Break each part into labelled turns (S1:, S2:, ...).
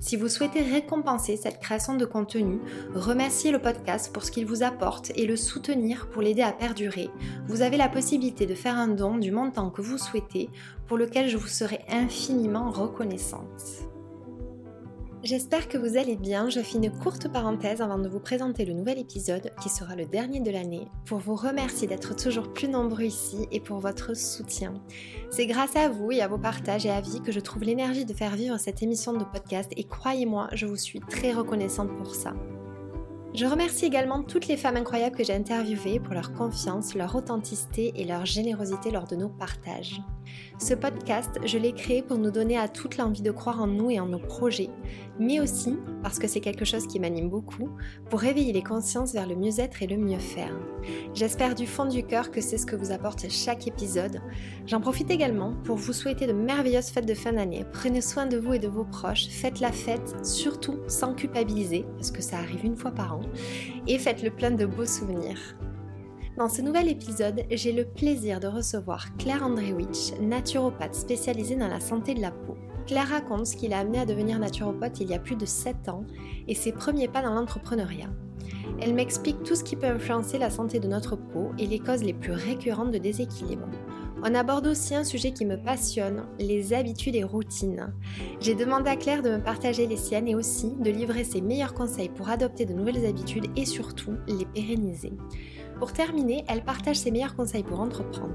S1: Si vous souhaitez récompenser cette création de contenu, remercier le podcast pour ce qu'il vous apporte et le soutenir pour l'aider à perdurer, vous avez la possibilité de faire un don du montant que vous souhaitez pour lequel je vous serai infiniment reconnaissante. J'espère que vous allez bien. Je fais une courte parenthèse avant de vous présenter le nouvel épisode qui sera le dernier de l'année pour vous remercier d'être toujours plus nombreux ici et pour votre soutien. C'est grâce à vous et à vos partages et avis que je trouve l'énergie de faire vivre cette émission de podcast et croyez-moi, je vous suis très reconnaissante pour ça. Je remercie également toutes les femmes incroyables que j'ai interviewées pour leur confiance, leur authenticité et leur générosité lors de nos partages. Ce podcast, je l'ai créé pour nous donner à toutes l'envie de croire en nous et en nos projets, mais aussi, parce que c'est quelque chose qui m'anime beaucoup, pour réveiller les consciences vers le mieux-être et le mieux faire. J'espère du fond du cœur que c'est ce que vous apporte chaque épisode. J'en profite également pour vous souhaiter de merveilleuses fêtes de fin d'année. Prenez soin de vous et de vos proches, faites la fête, surtout sans culpabiliser, parce que ça arrive une fois par an et faites-le plein de beaux souvenirs. Dans ce nouvel épisode, j'ai le plaisir de recevoir Claire Andrewicz, naturopathe spécialisée dans la santé de la peau. Claire raconte ce qui l'a amenée à devenir naturopathe il y a plus de 7 ans et ses premiers pas dans l'entrepreneuriat. Elle m'explique tout ce qui peut influencer la santé de notre peau et les causes les plus récurrentes de déséquilibre. On aborde aussi un sujet qui me passionne, les habitudes et routines. J'ai demandé à Claire de me partager les siennes et aussi de livrer ses meilleurs conseils pour adopter de nouvelles habitudes et surtout les pérenniser. Pour terminer, elle partage ses meilleurs conseils pour entreprendre.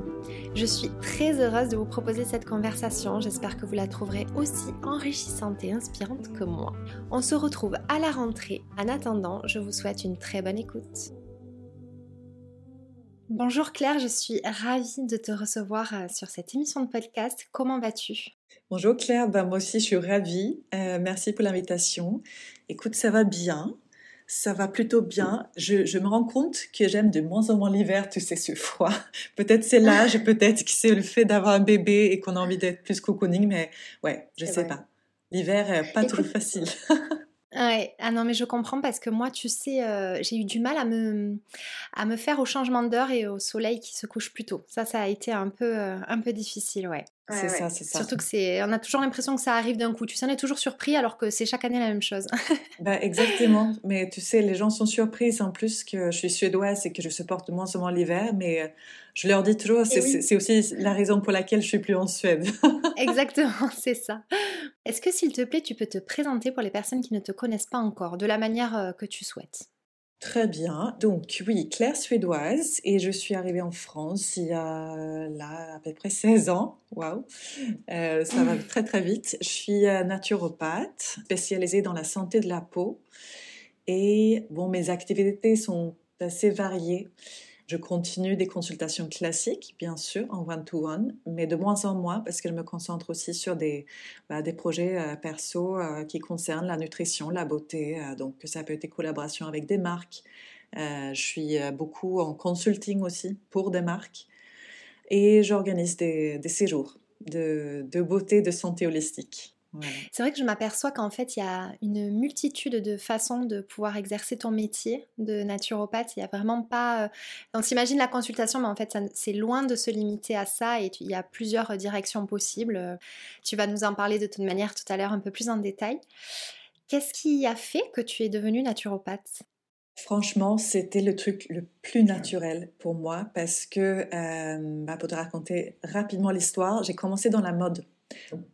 S1: Je suis très heureuse de vous proposer cette conversation, j'espère que vous la trouverez aussi enrichissante et inspirante que moi. On se retrouve à la rentrée. En attendant, je vous souhaite une très bonne écoute. Bonjour Claire, je suis ravie de te recevoir euh, sur cette émission de podcast. Comment vas-tu?
S2: Bonjour Claire, ben moi aussi je suis ravie. Euh, merci pour l'invitation. Écoute, ça va bien. Ça va plutôt bien. Je, me rends compte que j'aime de moins en moins l'hiver, tu sais, ce froid. Peut-être c'est l'âge, peut-être que c'est le fait d'avoir un bébé et qu'on a envie d'être plus cocooning, mais ouais, je sais pas. L'hiver, pas trop facile.
S1: Ouais, ah non, mais je comprends parce que moi, tu sais, euh, j'ai eu du mal à me, à me faire au changement d'heure et au soleil qui se couche plus tôt. Ça, ça a été un peu, euh, un peu difficile, ouais.
S2: C'est ça, c'est ça.
S1: Surtout que c'est, on a toujours l'impression que ça arrive d'un coup. Tu sais, on est toujours surpris alors que c'est chaque année la même chose.
S2: bah, exactement. Mais tu sais, les gens sont surpris en plus que je suis suédoise et que je supporte moins seulement l'hiver. Mais euh, je leur dis toujours, eh c'est aussi la raison pour laquelle je suis plus en Suède.
S1: Exactement, c'est ça. Est-ce que s'il te plaît, tu peux te présenter pour les personnes qui ne te connaissent pas encore, de la manière euh, que tu souhaites?
S2: Très bien. Donc oui, Claire suédoise et je suis arrivée en France il y a là à peu près 16 ans. Waouh, euh, ça va très très vite. Je suis euh, naturopathe spécialisée dans la santé de la peau et bon, mes activités sont assez variées. Je continue des consultations classiques, bien sûr, en one-to-one, mais de moins en moins parce que je me concentre aussi sur des, bah, des projets euh, perso euh, qui concernent la nutrition, la beauté. Euh, donc, ça peut être des collaborations avec des marques. je suis beaucoup en consulting aussi pour des marques. Et j'organise des, des séjours de, de beauté, de santé holistique.
S1: C'est vrai que je m'aperçois qu'en fait, il y a une multitude de façons de pouvoir exercer ton métier de naturopathe. Il n'y a vraiment pas. Euh, on s'imagine la consultation, mais en fait, c'est loin de se limiter à ça et il y a plusieurs directions possibles. Tu vas nous en parler de toute manière tout à l'heure un peu plus en détail. Qu'est-ce qui a fait que tu es devenue naturopathe?
S2: Franchement, c'était le truc le plus naturel pour moi parce que, euh, bah, pour te raconter rapidement l'histoire, j'ai commencé dans la mode.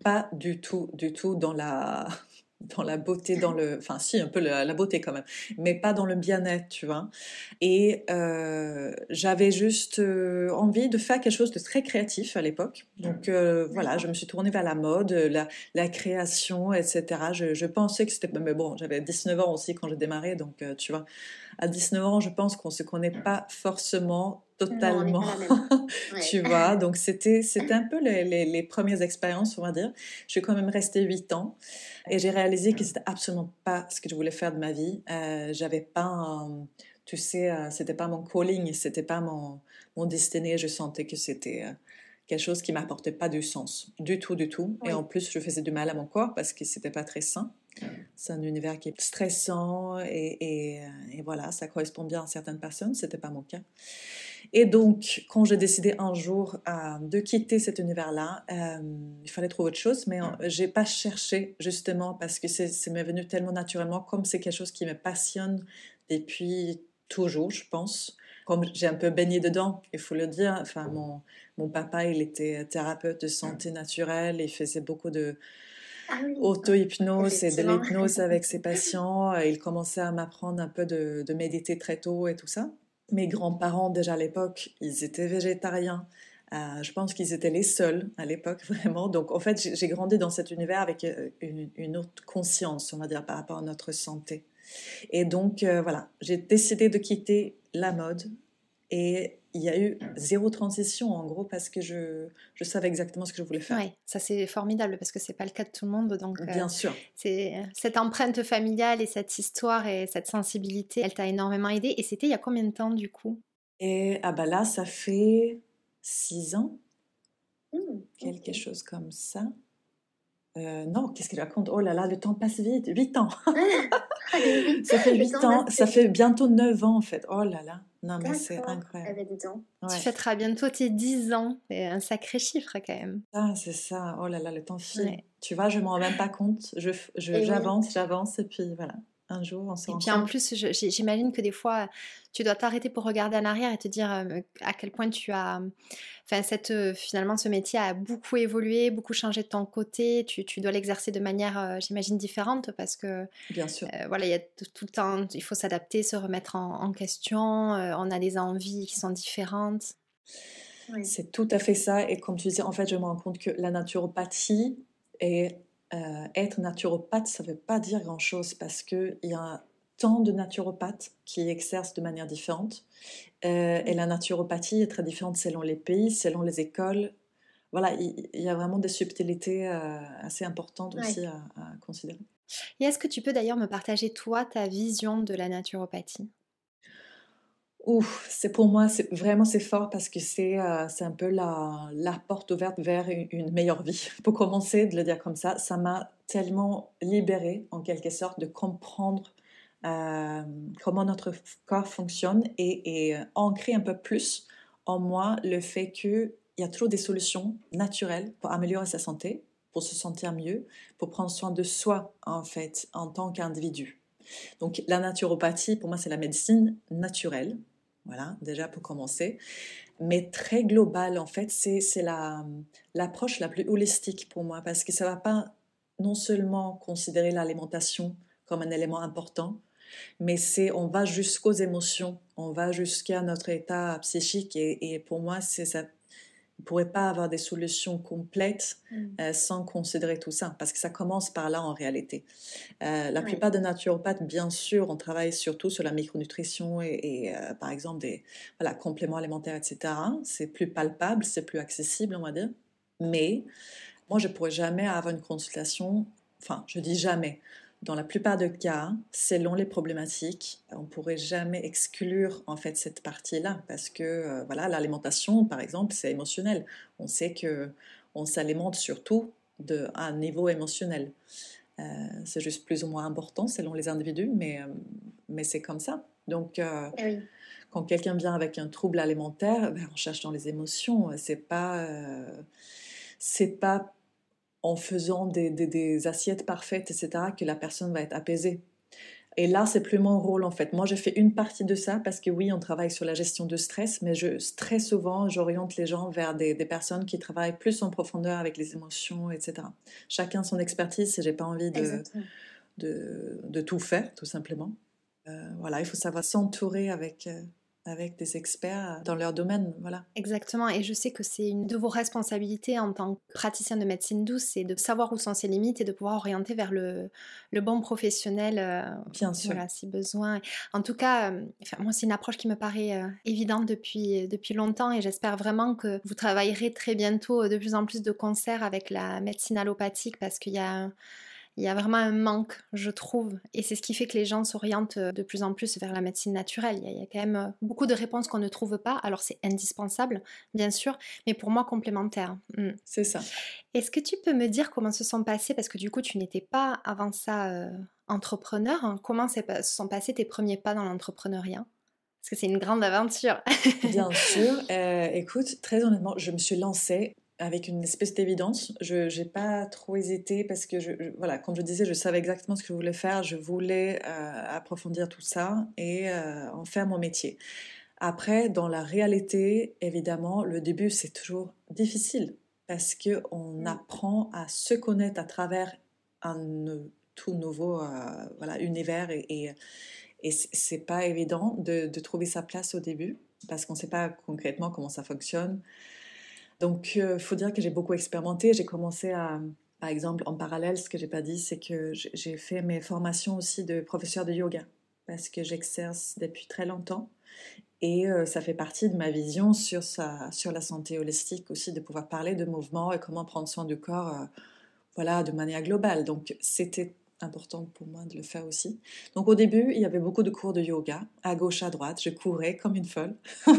S2: Pas du tout, du tout dans la, dans la beauté, dans le, enfin si un peu la, beauté quand même, mais pas dans le bien-être, tu vois. Et euh, j'avais juste euh, envie de faire quelque chose de très créatif à l'époque. Donc euh, voilà, je me suis tournée vers la mode, la, création, etc. Je, je pensais que c'était, mais bon, j'avais 19 ans aussi quand j'ai démarré, donc tu vois, à 19 ans, je pense qu'on se connaît pas forcément totalement, tu vois? Donc c'était c'était un peu les, les, les, premières expériences, on va dire. Je suis quand même restée 8 ans et j'ai réalisé que c'était absolument pas ce que je voulais faire de ma vie. Euh, J'avais pas, tu sais, euh, c'était pas mon calling, c'était pas mon mon destiné. Je sentais que c'était euh, quelque chose qui m'apportait pas du sens, du tout, du tout. Et en plus, je faisais du mal à mon corps parce que c'était pas très sain. C'est un univers qui est stressant et, et, euh, et, voilà, ça correspond bien à certaines personnes, c'était pas mon cas. Et donc, quand j'ai décidé un jour euh, de quitter cet univers-là, euh, il fallait trouver autre chose, mais je j'ai pas cherché justement parce que c'est m'est venu tellement naturellement, comme c'est quelque chose qui me passionne depuis toujours, je pense. Comme j'ai un peu baigné dedans, il faut le dire. Enfin, mon, mon papa, il était thérapeute de santé naturelle, il faisait beaucoup de, ah auto-hypnose et de l'hypnose avec ses patients. Il commençait à m'apprendre un peu de, de, méditer très tôt et tout ça. Mes grands-parents, déjà à l'époque, ils étaient végétariens. Euh, je pense qu'ils étaient les seuls à l'époque, vraiment. Donc, en fait, j'ai grandi dans cet univers avec euh, une, autre conscience, on va dire, par rapport à notre santé. Et donc, euh, voilà, j'ai décidé de quitter la mode et il y a eu zéro transition en gros parce que je, je savais exactement ce que je voulais faire.
S1: Oui, ça c'est formidable parce que c'est pas le cas de tout le monde. Donc,
S2: Bien sûr.
S1: C'est cette empreinte familiale et cette histoire et cette sensibilité, elle t'a énormément aidé. Et c'était il y a combien de temps du coup?
S2: Et ah bah là, ça fait six ans, mmh, quelque chose comme ça. Euh, non, qu'est-ce qu'il raconte? Oh là là, le temps passe vite. 8 ans. ça fait 8 ans, ça fait bientôt 9 ans en fait. Oh là là. Non, mais c'est incroyable.
S1: Ouais. Tu fêteras bientôt tes 10 ans. C'est un sacré chiffre quand même.
S2: Ah, c'est ça. Oh là là, le temps file. Tu vois, je m'en rends même pas compte. J'avance, je, j'avance, j'avance et puis voilà un jour on se
S1: Et puis en plus, j'imagine que des fois, tu dois t'arrêter pour regarder en arrière et te dire euh, à quel point tu as. Enfin, cette, euh, finalement, ce métier a beaucoup évolué, beaucoup changé de ton côté. Tu, tu dois l'exercer de manière, euh, j'imagine, différente parce que.
S2: Bien sûr.
S1: voilà, il y a tout le temps, il faut s'adapter, se remettre en, question. on a des envies qui sont différentes.
S2: C'est tout à fait ça. Et comme tu disais, en fait, je me rends compte que la naturopathie est euh, être naturopathe, ça ne veut pas dire grand-chose parce qu'il y a tant de naturopathes qui exercent de manière différente. Euh, et la naturopathie est très différente selon les pays, selon les écoles. Voilà, il, y a vraiment des subtilités euh, assez importantes aussi à, à considérer.
S1: Et est-ce que tu peux d'ailleurs me partager, toi, ta vision de la naturopathie?
S2: Ouf, c'est pour moi, vraiment c'est fort parce que c'est euh, un peu la, la porte ouverte vers une, meilleure vie. Pour commencer, de le dire comme ça, ça m'a tellement libérée en quelque sorte de comprendre euh, comment notre corps fonctionne et, et euh, ancrer un peu plus en moi le fait qu'il y a toujours des solutions naturelles pour améliorer sa santé, pour se sentir mieux, pour prendre soin de soi en fait en tant qu'individu. Donc la naturopathie, pour moi, c'est la médecine naturelle voilà, déjà pour commencer. Mais très global, en fait, c'est l'approche la, plus holistique pour moi parce que ça ne va pas non seulement considérer l'alimentation comme un élément important, mais c'est on va jusqu'aux émotions, on va jusqu'à notre état psychique et pour moi c'est ça ne pourrait pas avoir des solutions complètes mm. euh, sans considérer tout ça, parce que ça commence par là en réalité. Euh, la plupart des naturopathes, bien sûr, on travaille surtout sur la micronutrition et, euh, par exemple des voilà, compléments alimentaires, etc. C'est plus palpable, c'est plus accessible, on va dire. Mais moi, je ne pourrais jamais avoir une consultation, enfin, je dis jamais, dans la plupart des cas, selon les problématiques, on pourrait jamais exclure en fait cette partie-là parce que euh, voilà, l'alimentation, par exemple, c'est émotionnel. On sait que on s'alimente surtout de, à un niveau émotionnel. Euh, c'est juste plus ou moins important selon les individus, mais, euh, mais c'est comme ça. Donc, eh quand quelqu'un vient avec un trouble alimentaire, ben, on cherche dans les émotions. C'est pas, c'est pas en faisant des, assiettes parfaites, etc., que la personne va être apaisée. Et là, c'est plus mon rôle en fait. Moi, je fais une partie de ça parce que oui, on travaille sur la gestion de stress, mais je, très souvent, j'oriente les gens vers des, personnes qui travaillent plus en profondeur avec les émotions, etc. Chacun son expertise et j'ai pas envie de, de, de, tout faire, tout simplement. Euh, voilà, il faut savoir s'entourer avec, euh, avec des experts dans leur domaine. Voilà.
S1: Exactement. Et je sais que c'est une de vos responsabilités en tant que praticien de médecine douce, c'est de savoir où sont ses limites et de pouvoir orienter vers le, le bon professionnel. Euh,
S2: Bien sûr.
S1: Voilà, si besoin. En tout cas, euh, moi, c'est une approche qui me paraît euh, évidente depuis, depuis longtemps et j'espère vraiment que vous travaillerez très bientôt de plus en plus de concerts avec la médecine allopathique parce qu'il y a il y a vraiment un manque, je trouve. Et c'est ce qui fait que les gens s'orientent euh, de plus en plus vers la médecine naturelle. Il y a, quand même euh, beaucoup de réponses qu'on ne trouve pas. Alors c'est indispensable, bien sûr, mais pour moi complémentaire.
S2: Mm. C'est ça.
S1: Est-ce que tu peux me dire comment se sont passés, parce que du coup tu n'étais pas avant ça euh, entrepreneur, hein, comment se sont passés tes premiers pas dans l'entrepreneuriat? Parce que c'est une grande aventure.
S2: Bien sûr. écoute, très honnêtement, je me suis lancée avec une espèce d'évidence. Je n'ai pas trop hésité parce que, je, voilà, comme je disais, je savais exactement ce que je voulais faire. Je voulais euh, approfondir tout ça et euh, en faire mon métier. Après, dans la réalité, évidemment, le début, c'est toujours difficile parce qu'on mm. apprend à se connaître à travers un tout nouveau euh, voilà, univers et, et, et c'est pas évident de, de, trouver sa place au début parce qu'on ne sait pas concrètement comment ça fonctionne. Donc, il euh, faut dire que j'ai beaucoup expérimenté. J'ai commencé à, par exemple, en parallèle, ce que j'ai pas dit, c'est que j'ai fait mes formations aussi de professeur de yoga parce que j'exerce depuis très longtemps et euh, ça fait partie de ma vision sur, sa, sur la santé holistique aussi, de pouvoir parler de mouvement et comment prendre soin du corps, euh, voilà, de manière globale. Donc, c'était important pour moi de le faire aussi. Donc au début, il y avait beaucoup de cours de yoga, à gauche, à droite. Je courais comme une folle.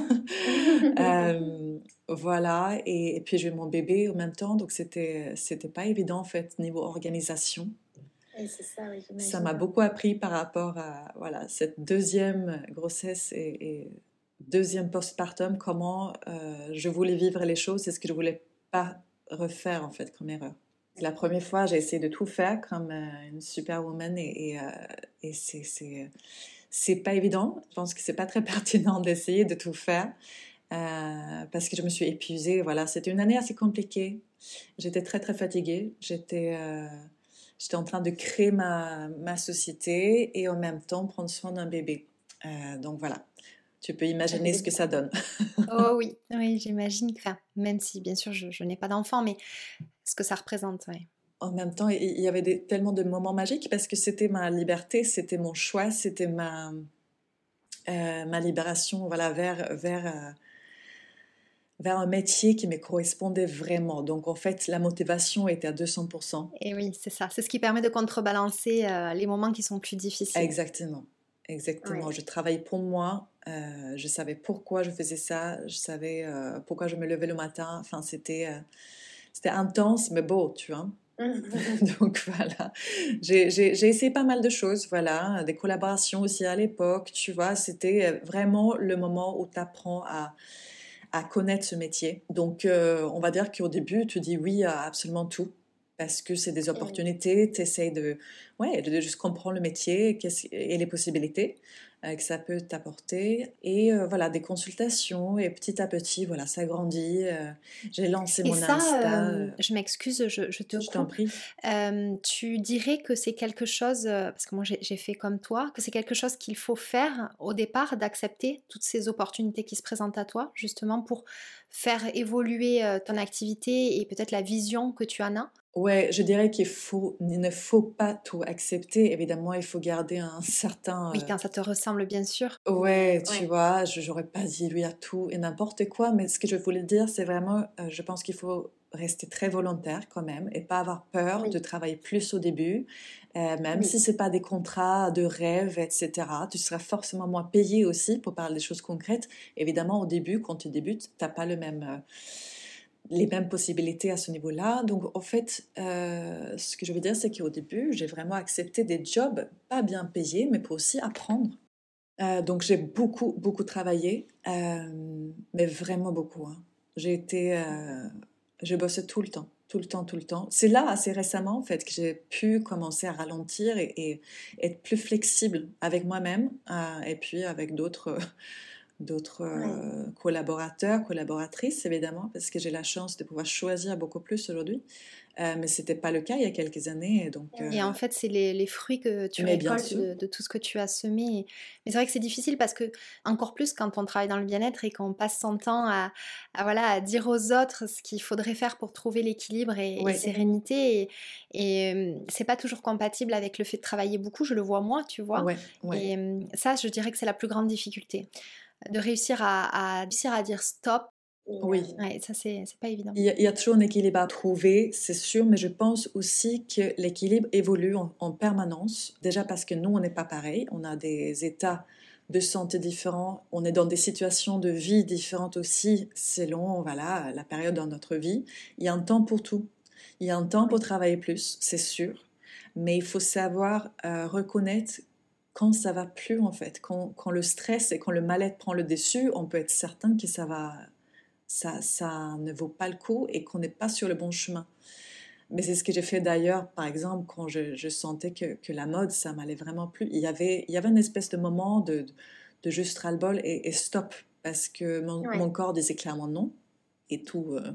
S2: Euh, voilà, et, puis j'ai mon bébé en même temps, donc c'était c'était pas évident en fait niveau organisation.
S1: ça,
S2: ça m'a beaucoup appris par rapport à voilà cette deuxième grossesse et, deuxième postpartum, comment euh, je voulais vivre les choses et ce que je voulais pas refaire en fait comme erreur. La première fois, j'ai essayé de tout faire comme euh, une superwoman et, et, euh, c'est, pas évident. Je pense que c'est pas très pertinent d'essayer de tout faire euh, parce que je me suis épuisée. Voilà, c'était une année assez compliquée. J'étais très très fatiguée. J'étais j'étais en train de créer ma, ma société et en même temps prendre soin d'un bébé. donc voilà, tu peux imaginer ce que ça donne.
S1: oh oui, oui j'imagine. Enfin, même si bien sûr je, je n'ai pas d'enfant, mais ce que ça représente.
S2: En même temps, il y avait des, tellement de moments magiques parce que c'était ma liberté, c'était mon choix, c'était ma, euh, ma libération voilà, vers, vers, euh, vers un métier qui me correspondait vraiment. Donc en fait, la motivation était à 200%.
S1: Et oui, c'est ça. C'est ce qui permet de contrebalancer euh, les moments qui sont plus difficiles.
S2: Exactement. Exactement. Je travaillais pour moi. je savais pourquoi je faisais ça. Je savais pourquoi je me levais le matin. Enfin, c'était c'était intense, mais beau, tu vois. Donc voilà, j'ai essayé pas mal de choses, voilà, des collaborations aussi à l'époque, tu vois, c'était vraiment le moment où tu apprends à, à connaître ce métier. Donc euh, on va dire qu'au début, tu dis oui à absolument tout, parce que c'est des opportunités, tu essayes de, ouais, de juste comprendre le métier et les possibilités. Euh, que ça peut t'apporter. Et euh, voilà, des consultations. Et petit à petit, voilà, ça grandit. Euh, j'ai lancé mon ça, Insta.
S1: je m'excuse, je, je, te je t'en prie. tu dirais que c'est quelque chose, parce que moi j'ai fait comme toi, que c'est quelque chose qu'il faut faire au départ, d'accepter toutes ces opportunités qui se présentent à toi, justement pour faire évoluer ton activité et peut-être la vision que tu en as?
S2: Ouais, je dirais qu'il faut, ne faut pas tout accepter. Évidemment, il faut garder un certain.
S1: Oui, quand ça te ressemble, bien sûr.
S2: Ouais, tu vois, je n'aurais pas dit lui à tout et n'importe quoi, mais ce que je voulais dire, c'est vraiment, euh, je pense qu'il faut rester très volontaire quand même et pas avoir peur de travailler plus au début, euh, même si c'est pas des contrats de rêve, etc. Tu seras forcément moins payé aussi pour parler des choses concrètes. Évidemment, au début, quand tu débutes, t'as pas le même. Les mêmes possibilités à ce niveau-là. Donc, en fait, euh, ce que je veux dire, c'est qu'au début, j'ai vraiment accepté des jobs pas bien payés, mais pour aussi apprendre. Euh, donc, j'ai beaucoup, beaucoup travaillé, euh, mais vraiment beaucoup. Hein. J'ai été, je bossais tout le temps. tout le temps, tout le temps. C'est là, assez récemment, en fait, que j'ai pu commencer à ralentir et, être plus flexible avec moi-même et puis avec d'autres d'autres euh, collaborateurs, collaboratrices, évidemment, parce que j'ai la chance de pouvoir choisir beaucoup plus aujourd'hui. Euh, mais ce n'était pas le cas il y a quelques années. Et, donc,
S1: et en fait, c'est les, fruits que tu récoltes de, tout ce que tu as semé. Mais c'est vrai que c'est difficile parce que, encore plus quand on travaille dans le bien-être et qu'on passe son temps à, voilà, à dire aux autres ce qu'il faudrait faire pour trouver l'équilibre et, la sérénité. Et, et c'est pas toujours compatible avec le fait de travailler beaucoup, je le vois moi, tu vois. Et ça, je dirais que c'est la plus grande difficulté de réussir à, réussir à dire stop.
S2: Oui.
S1: Ouais, ça, c'est pas évident.
S2: Il y, a, toujours un équilibre à trouver, c'est sûr, mais je pense aussi que l'équilibre évolue en, permanence. Déjà parce que nous, on n'est pas pareil. On a des états de santé différents. On est dans des situations de vie différentes aussi, selon voilà, la période dans notre vie. Il y a un temps pour tout. Il y a un temps pour travailler plus, c'est sûr. Mais il faut savoir euh, reconnaître quand ça va plus en fait, quand, quand le stress et quand le mal-être prend le dessus, on peut être certain que ça va, ça, ça ne vaut pas le coup et qu'on n'est pas sur le bon chemin. Mais c'est ce que j'ai fait d'ailleurs, par exemple, quand je, je sentais que, que, la mode, ça m'allait vraiment plus. Il y avait, il y avait une espèce de moment de, de juste ras-le-bol et, stop, parce que mon, mon, corps disait clairement non, et tout, euh,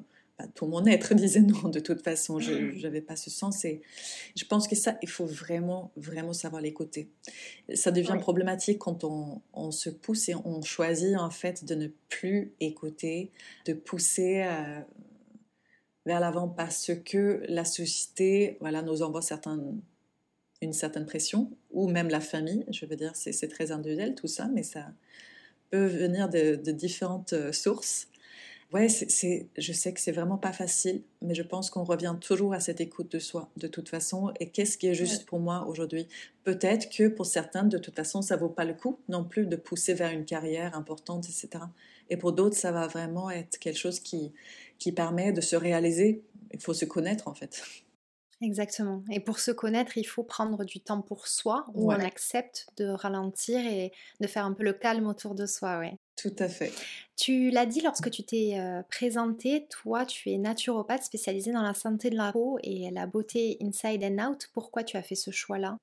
S2: tout mon être disait non, de toute façon, je n'avais pas ce sens. Et je pense que ça, il faut vraiment, vraiment savoir l'écouter. Ça devient problématique quand on, on, se pousse et on choisit en fait de ne plus écouter, de pousser euh, vers l'avant parce que la société voilà, nous envoie certaines, une certaine pression, ou même la famille, je veux dire, c'est très individuel tout ça, mais ça peut venir de, de différentes euh, sources. Ouais, c'est, je sais que c'est vraiment pas facile, mais je pense qu'on revient toujours à cette écoute de soi, de toute façon. Et qu'est-ce qui est juste pour moi aujourd'hui? Peut-être que pour certains, de toute façon, ça vaut pas le coup non plus de pousser vers une carrière importante, etc. Et pour d'autres, ça va vraiment être quelque chose qui, qui permet de se réaliser. Il faut se connaître, en fait.
S1: Exactement. Et pour se connaître, il faut prendre du temps pour soi, où on accepte de ralentir et de faire un peu le calme autour de soi. Ouais.
S2: Tout à fait.
S1: Tu l'as dit lorsque tu t'es euh, présentée, toi tu es naturopathe spécialisée dans la santé de la peau et la beauté inside and out. Pourquoi tu as fait ce choix-là?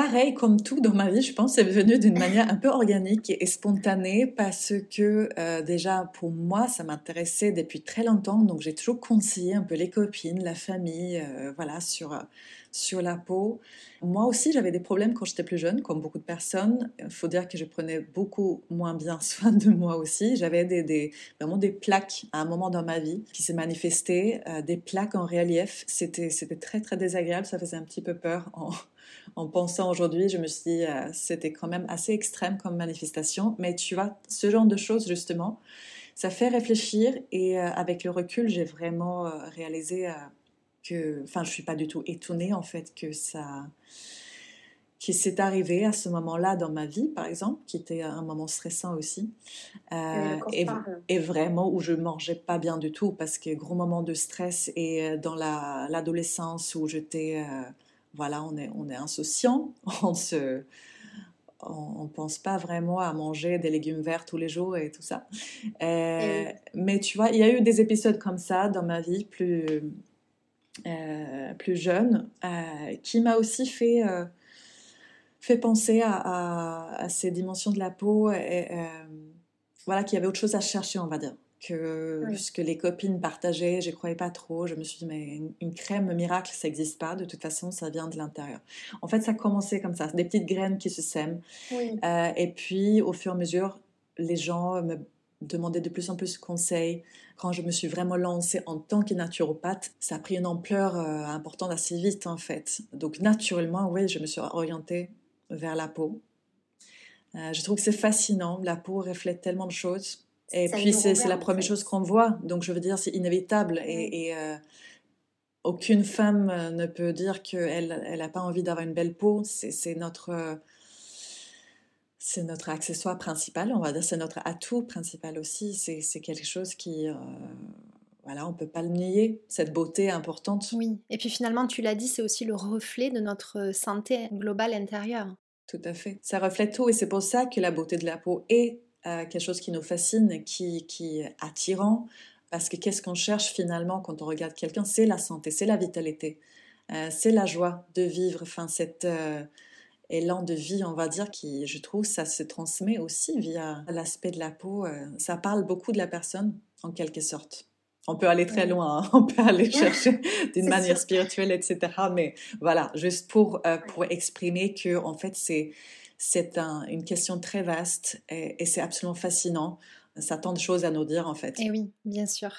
S2: Pareil, comme tout dans ma vie, je pense, c'est venu d'une manière un peu organique et spontanée parce que euh, déjà pour moi, ça m'intéressait depuis très longtemps. Donc j'ai toujours conseillé un peu les copines, la famille, euh, voilà, sur sur la peau. Moi aussi, j'avais des problèmes quand j'étais plus jeune, comme beaucoup de personnes. Il faut dire que je prenais beaucoup moins bien soin de moi aussi. J'avais des, vraiment des plaques à un moment dans ma vie qui s'est manifestées, euh, des plaques en relief. C'était, très, très désagréable. Ça faisait un petit peu peur en pensant aujourd'hui. Je me suis dit, euh, c'était quand même assez extrême comme manifestation. Mais tu vois, ce genre de choses, justement, ça fait réfléchir. Et euh, avec le recul, j'ai vraiment réalisé que, enfin, je suis pas du tout étonnée en fait que ça, qui s'est arrivé à ce moment-là dans ma vie, par exemple, qui était un moment stressant aussi, euh, et, vraiment où je mangeais pas bien du tout parce que gros moment de stress et euh, dans l'adolescence où j'étais, euh, voilà, on est, on est insouciant, on se on ne pense pas vraiment à manger des légumes verts tous les jours et tout ça. Mais tu vois, il y a eu des épisodes comme ça dans ma vie, plus, euh, plus jeune, euh, qui m'a aussi fait, euh, fait penser à, ces dimensions de la peau, et, voilà, qu'il y avait autre chose à chercher, on va dire. Que ce que les copines partageaient, je croyais pas trop. Je me suis dit, mais une, crème miracle, ça n'existe pas. De toute façon, ça vient de l'intérieur. En fait, ça a commencé comme ça, des petites graines qui se sèment. et puis, au fur et à mesure, les gens me demander de plus en plus de conseils. Quand je me suis vraiment lancée en tant que naturopathe, ça a pris une ampleur euh, importante assez vite en fait. Donc naturellement, oui, je me suis orientée vers la peau. Euh, je trouve que c'est fascinant. La peau reflète tellement de choses. Et puis c'est la première chose qu'on voit. Donc je veux dire, c'est inévitable. Et, euh, aucune femme ne peut dire qu'elle n'a elle pas envie d'avoir une belle peau. C'est notre c'est notre accessoire principal, on va dire, c'est notre atout principal aussi. C'est quelque chose qui, euh, voilà, on peut pas le nier, cette beauté importante.
S1: Oui, et puis finalement, tu l'as dit, c'est aussi le reflet de notre santé globale intérieure.
S2: Tout à fait. Ça reflète tout, et c'est pour ça que la beauté de la peau est euh, quelque chose qui nous fascine, qui, qui est attirant. Parce que qu'est-ce qu'on cherche finalement quand on regarde quelqu'un? C'est la santé, c'est la vitalité, euh, c'est la joie de vivre, enfin, cet euh, élan de vie, on va dire, qui, je trouve, ça se transmet aussi via l'aspect de la peau. Ça parle beaucoup de la personne, en quelque sorte. On peut aller très loin, hein. on peut aller chercher d'une manière spirituelle, etc. Mais voilà, juste pour, pour exprimer que, en fait, c'est c'est une question très vaste et, c'est absolument fascinant ça a tant de choses à nous dire en fait.
S1: Et oui, bien sûr.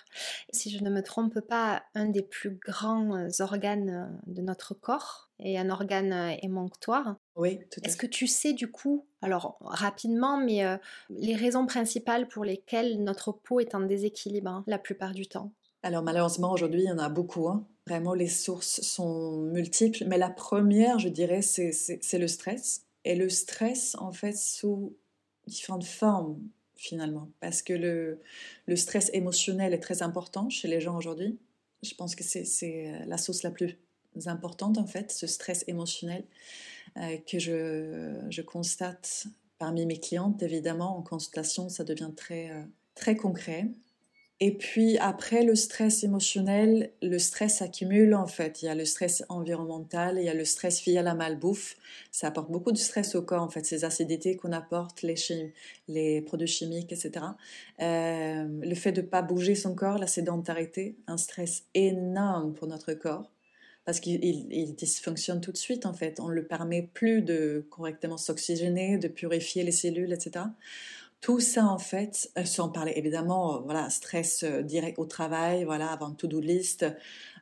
S1: Si je ne me trompe pas, un des plus grands euh, organes euh, de notre corps est un organe euh, émonctoire.
S2: Oui,
S1: tout à Est-ce que tu sais du coup, alors rapidement, mais les raisons principales pour lesquelles notre peau est en déséquilibre hein, la plupart du temps?
S2: Alors malheureusement aujourd'hui, il y en a beaucoup. Hein. Vraiment, les sources sont multiples, mais la première, je dirais, c'est le stress. Et le stress, en fait, sous différentes formes, finalement. Parce que le, le stress émotionnel est très important chez les gens aujourd'hui. Je pense que c'est euh, la source la plus importante, en fait, ce stress émotionnel euh, que je, je, constate parmi mes clientes. Évidemment, en consultation, ça devient très, euh, très concret. Et puis après le stress émotionnel, le stress s'accumule en fait. Il y a le stress environnemental, il y a le stress via la malbouffe. Ça apporte beaucoup de stress au corps en fait, ces acidités qu'on apporte, les, produits chimiques, etc. Euh, le fait de ne pas bouger son corps, la sédentarité, un stress énorme pour notre corps parce qu'il dysfonctionne tout de suite en fait. On ne le permet plus de correctement s'oxygéner, de purifier les cellules, etc. Tout ça, en fait, euh, sans parler évidemment, euh, voilà, stress euh, direct au travail, voilà, avoir une to-do list,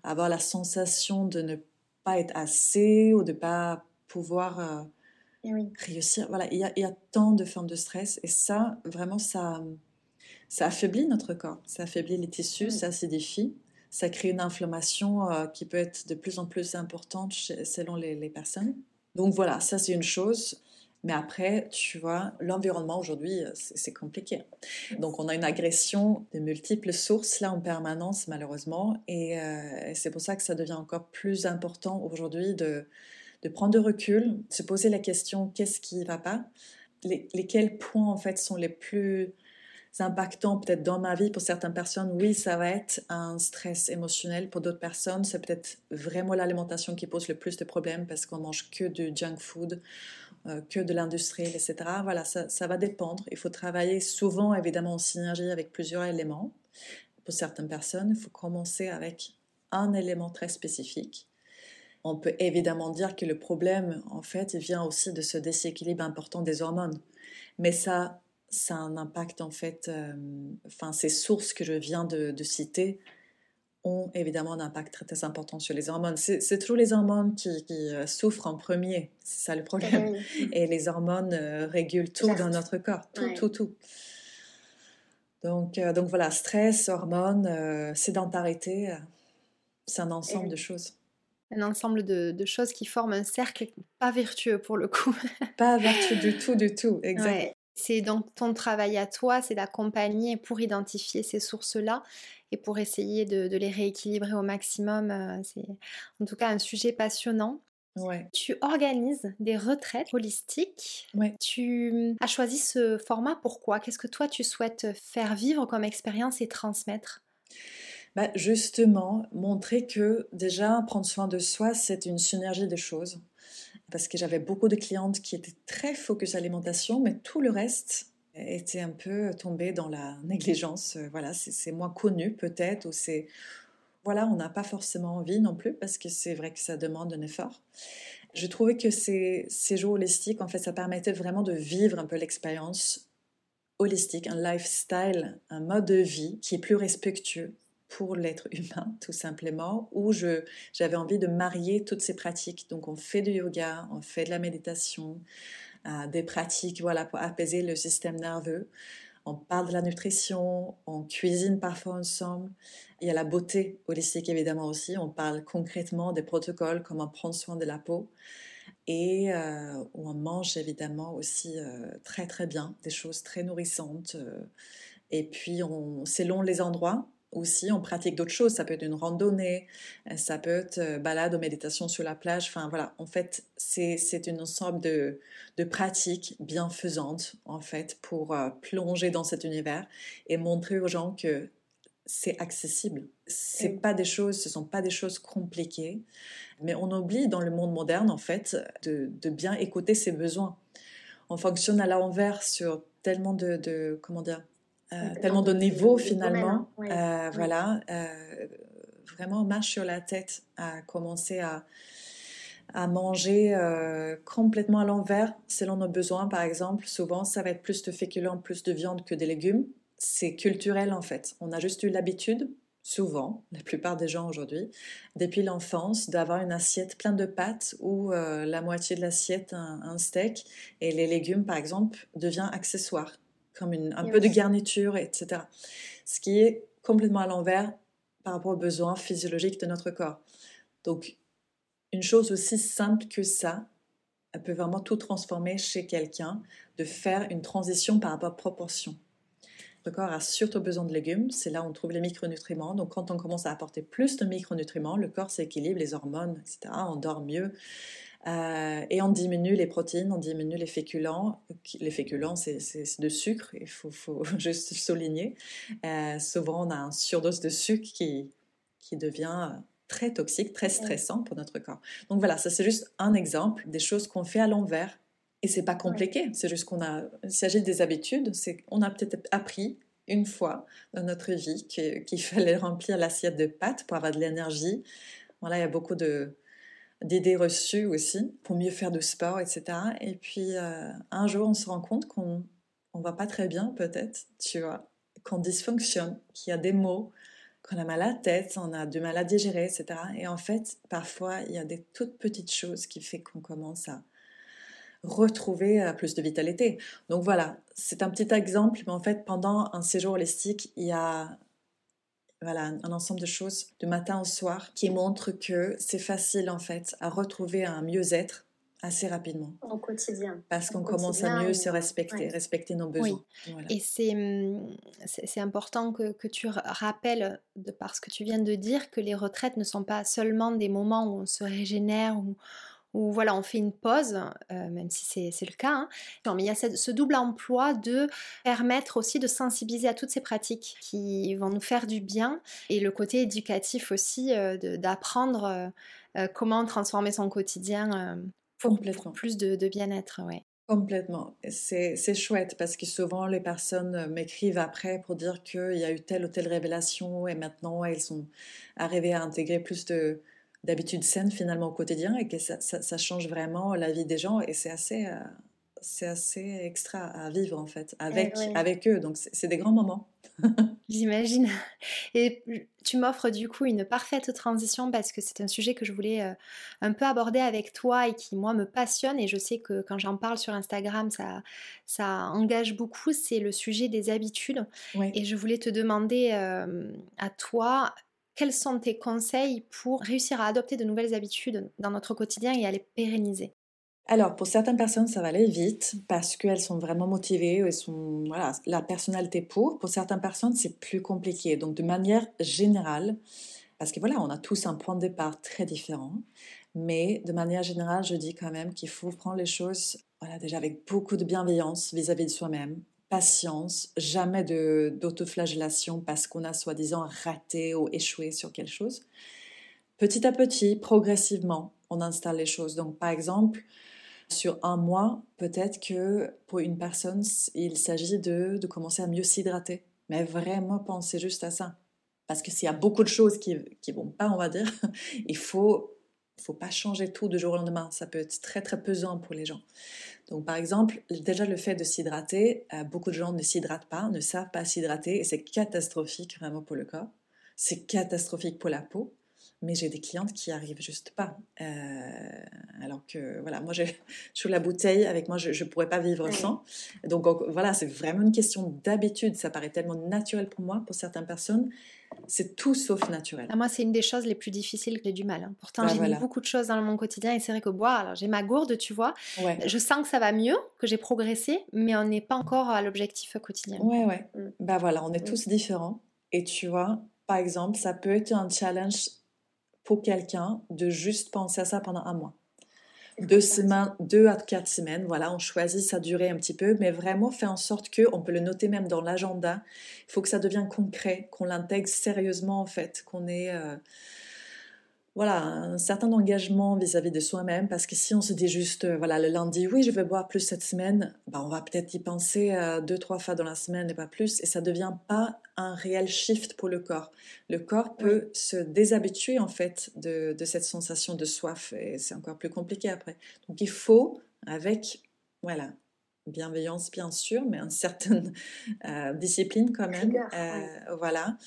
S2: avoir la sensation de ne pas être assez ou de ne pas pouvoir réussir. Voilà, il y, a, il y, a, tant de formes de stress et ça, vraiment, ça, ça affaiblit notre corps, ça affaiblit les tissus, ça acidifie, ça crée une inflammation qui peut être de plus en plus importante selon les, les personnes. Donc voilà, ça c'est une chose. Mais après, tu vois, l'environnement aujourd'hui, euh, c'est compliqué. Donc, on a une agression de multiples sources là en permanence, malheureusement. Et euh, c'est pour ça que ça devient encore plus important aujourd'hui de, de prendre de recul, se poser la question qu'est-ce qui ne va pas? Les, Lesquels points, en fait, sont les plus impactants peut-être dans ma vie? Pour certaines personnes oui ça va être un stress émotionnel pour d'autres personnes c'est peut-être vraiment l'alimentation qui pose le plus de problèmes parce qu'on mange que du junk food que de l'industrie, etc. Voilà, ça, ça, va dépendre. Il faut travailler souvent, évidemment, en synergie avec plusieurs éléments. Pour certaines personnes, il faut commencer avec un élément très spécifique. On peut évidemment dire que le problème, en fait, vient aussi de ce déséquilibre important des hormones. Mais ça, ça a un impact, en fait, euh, enfin, ces sources que je viens de citer ont évidemment un impact très, très important sur les hormones. C'est toujours les hormones qui, euh, souffrent en premier, c'est ça le problème. Et les hormones euh, régulent tout dans notre corps, tout, tout, tout. Donc, euh, donc voilà, stress, hormones, sédentarité, c'est un ensemble de choses.
S1: Un ensemble de, de, choses qui forment un cercle pas vertueux pour le coup.
S2: pas vertueux du tout, du tout, exact.
S1: C'est donc ton travail à toi, c'est d'accompagner pour identifier ces sources-là et pour essayer de, les rééquilibrer au maximum. Euh, c'est en tout cas un sujet passionnant.
S2: Ouais.
S1: Tu organises des retraites holistiques.
S2: Ouais.
S1: Tu as choisi ce format pourquoi? Qu'est-ce que toi tu souhaites faire vivre comme expérience et transmettre?
S2: Bah Justement, montrer que déjà prendre soin de soi, c'est une synergie de choses. Parce que j'avais beaucoup de clientes qui étaient très focus alimentation, mais tout le reste, était un peu tombé dans la négligence. Euh, voilà, c'est moins connu peut-être, ou c'est voilà, on n'a pas forcément envie non plus parce que c'est vrai que ça demande un effort. Je trouvais que ces, ces jours holistiques, en fait, ça permettait vraiment de vivre un peu l'expérience holistique, un lifestyle, un mode de vie qui est plus respectueux pour l'être humain, tout simplement, où j'avais envie de marier toutes ces pratiques. Donc, on fait du yoga, on fait de la méditation, des pratiques voilà, pour apaiser le système nerveux. On parle de la nutrition, on cuisine parfois ensemble. Il y a la beauté holistique évidemment aussi. On parle concrètement des protocoles, comment prendre soin de la peau. Et euh, on mange évidemment aussi euh, très très bien, des choses très nourrissantes. Euh. et puis, on, selon les endroits, aussi, on pratique d'autres choses. Ça peut être une randonnée, euh, ça peut être euh, balade ou méditation sur la plage. Enfin voilà, en fait, c'est une ensemble de, de, pratiques bienfaisantes, en fait, pour euh, plonger dans cet univers et montrer aux gens que c'est accessible. C'est pas des choses, ce sont pas des choses compliquées, mais on oublie dans le monde moderne en fait de, bien écouter ses besoins. On fonctionne à l'envers sur tellement de, comment dire, tellement de niveaux finalement. Euh, voilà, euh, vraiment on marche sur la tête à commencer à à manger complètement à l'envers selon nos besoins, par exemple. Souvent, ça va être plus de féculents, plus de viande que des légumes. C'est culturel en fait. On a juste eu l'habitude, souvent, la plupart des gens aujourd'hui, depuis l'enfance, d'avoir une assiette pleine de pâtes ou euh, la moitié de l'assiette un, steak. Et les légumes, par exemple, devient accessoire, comme un peu de garniture, etc. Ce qui est complètement à l'envers par rapport aux besoins physiologiques de notre corps. Donc, une chose aussi simple que ça, elle peut vraiment tout transformer chez quelqu'un, de faire une transition par rapport à proportion corps a surtout besoin de légumes, c'est là où on trouve les micronutriments. Donc quand on commence à apporter plus de micronutriments, le corps s'équilibre, les hormones, etc., on dort mieux. Euh, et on diminue les protéines, on diminue les féculents. Les féculents, c'est de sucre, il faut, faut juste souligner. Euh, souvent, on a un surdose de sucre qui, qui devient très toxique, très stressant pour notre corps. Donc voilà, ça c'est juste un exemple des choses qu'on fait à l'envers et c'est pas compliqué, c'est juste qu'on a, il s'agit des habitudes, c'est on a peut-être appris une fois dans notre vie qu'il fallait remplir l'assiette de pâtes pour avoir de l'énergie. Voilà, il y a beaucoup de d'idées reçues aussi pour mieux faire du sport, etc. Et puis euh, un jour, on se rend compte qu'on on va pas très bien, peut-être, tu vois, qu'on dysfonctionne, qu'il y a des mots, qu'on a mal à la tête, on a du mal à digérer, etc. Et en fait, parfois, il y a des toutes petites choses qui font qu'on commence à retrouver euh, plus de vitalité. Donc voilà, c'est un petit exemple, mais en fait, pendant un séjour holistique, il y a voilà, un ensemble de choses de matin au soir qui montrent que c'est facile en fait à retrouver un mieux-être assez rapidement.
S3: Au quotidien.
S2: Parce qu'on commence à mieux se respecter, respecter nos besoins.
S1: Et hum, c'est, c'est important que, que, tu rappelles, de parce que tu viens de dire, que les retraites ne sont pas seulement des moments où on se régénère, où, où voilà, on fait une pause, euh, même si c'est le cas. Hein. mais il y a ce, double emploi de permettre aussi de sensibiliser à toutes ces pratiques qui vont nous faire du bien et le côté éducatif aussi euh, d'apprendre euh, comment transformer son quotidien pour, plus de, bien-être. Ouais.
S2: Complètement. C'est chouette parce que souvent les personnes m'écrivent après pour dire qu'il y a eu telle ou telle révélation et maintenant elles sont arrivées à intégrer plus de, d'habitudes saines finalement au quotidien et que ça, ça, change vraiment la vie des gens et c'est assez, euh, c'est assez extra à vivre en fait avec, eh avec eux. Donc c'est des grands moments.
S1: J'imagine. Et tu m'offres du coup une parfaite transition parce que c'est un sujet que je voulais euh, un peu aborder avec toi et qui moi me passionne et je sais que quand j'en parle sur Instagram ça, ça engage beaucoup, c'est le sujet des habitudes. Et je voulais te demander euh, à toi, quels sont tes conseils pour réussir à adopter de nouvelles habitudes dans notre quotidien et à les pérenniser?
S2: Alors, pour certaines personnes, ça va aller vite parce qu'elles sont vraiment motivées, elles sont voilà, la personnalité pour. Pour certaines personnes, c'est plus compliqué. Donc, de manière générale, parce que voilà, on a tous un point de départ très différent, mais de manière générale, je dis quand même qu'il faut prendre les choses voilà, déjà avec beaucoup de bienveillance vis-à-vis de soi-même, patience, jamais d'autoflagellation parce qu'on a soi-disant raté ou échoué sur quelque chose. Petit à petit, progressivement, on installe les choses. Donc, par exemple, sur un mois, peut-être que pour une personne, il s'agit de, de, commencer à mieux s'hydrater. Mais vraiment, pensez juste à ça. Parce que s'il y a beaucoup de choses qui ne vont pas, on va dire, il faut il faut pas changer tout du jour au lendemain. Ça peut être très très pesant pour les gens. Donc par exemple, déjà le fait de s'hydrater, euh, beaucoup de gens ne s'hydratent pas, ne savent pas s'hydrater et c'est catastrophique vraiment pour le corps. C'est catastrophique pour la peau. Mais j'ai des clientes qui arrivent juste pas. Euh, alors que voilà, moi j'ai sur la bouteille avec moi, je ne pourrais pas vivre sans. Donc voilà, c'est vraiment une question d'habitude. Ça paraît tellement naturel pour moi, pour certaines personnes c'est tout sauf naturel.
S1: Ah, moi, c'est une des choses les plus difficiles que j'ai du mal. Hein. Pourtant, bah, j'ai mis beaucoup de choses dans mon quotidien et c'est vrai que boire, alors j'ai ma gourde, tu vois. Je sens que ça va mieux, que j'ai progressé, mais on n'est pas encore à l'objectif quotidien.
S2: Ouais, ouais. Mm. Bah voilà, on est mm. tous différents. Et tu vois, par exemple, ça peut être un challenge pour quelqu'un de juste penser à ça pendant un mois. Deux semaines, deux à quatre semaines. Voilà, on choisit sa durée un petit peu, mais vraiment fait en sorte que, on peut le noter même dans l'agenda. Il faut que ça devienne concret, qu'on l'intègre sérieusement en fait, qu'on ait euh, voilà un certain engagement vis-à-vis de soi-même. Parce que si on se dit juste, euh, voilà, le lundi, oui, je vais boire plus cette semaine, bah, on va peut-être y penser euh, deux trois fois dans la semaine et pas plus, et ça devient pas un réel shift pour le corps. Le corps peut se déshabituer en fait de, de cette sensation de soif et c'est encore plus compliqué après. Donc il faut, avec voilà, bienveillance bien sûr, mais une certaine euh, discipline quand même, euh, voilà,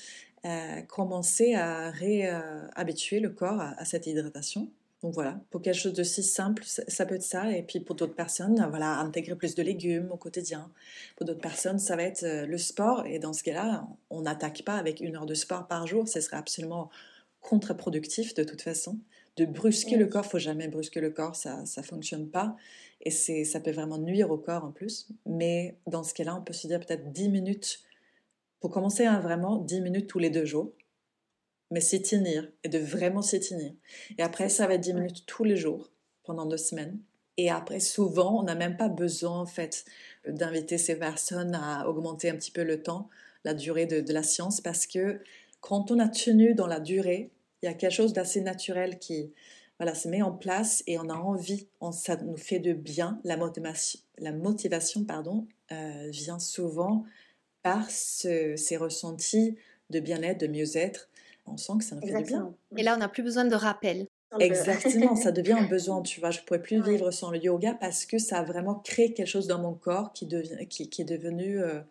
S2: euh, commencer à réhabituer le corps à cette hydratation donc voilà, pour quelque chose de si simple, ça peut être ça. Et puis pour d'autres personnes, voilà, intégrer plus de légumes au quotidien. Pour d'autres personnes, ça va être euh, le sport. Et dans ce cas-là, on n'attaque pas avec une heure de sport par jour. Ce serait absolument contre-productif de toute façon. De brusquer le corps, faut jamais brusquer le corps, ça ne fonctionne pas. Et ça peut vraiment nuire au corps en plus. Mais dans ce cas-là, on peut se dire peut-être 10 minutes. Pour commencer, hein, vraiment 10 minutes tous les deux jours mais s'y tenir et de vraiment s'y tenir. Et après, ça va être 10 minutes tous les jours pendant deux semaines. Et après, souvent, on n'a même pas besoin, en fait, d'inviter ces personnes à augmenter un petit peu le temps, la durée de, la science, parce que quand on a tenu dans la durée, il y a quelque chose d'assez naturel qui voilà, se met en place et on a envie, on, ça nous fait de bien. La motivation, la motivation pardon, euh, vient souvent par ces ressentis de bien-être, de mieux-être on sent que ça nous fait du bien.
S1: Et là, on n'a plus besoin de rappel.
S2: Exactement, ça devient un besoin, tu vois. Je ne pourrais plus vivre sans le yoga parce que ça a vraiment créé quelque chose dans mon corps qui, devient, qui, est devenu euh,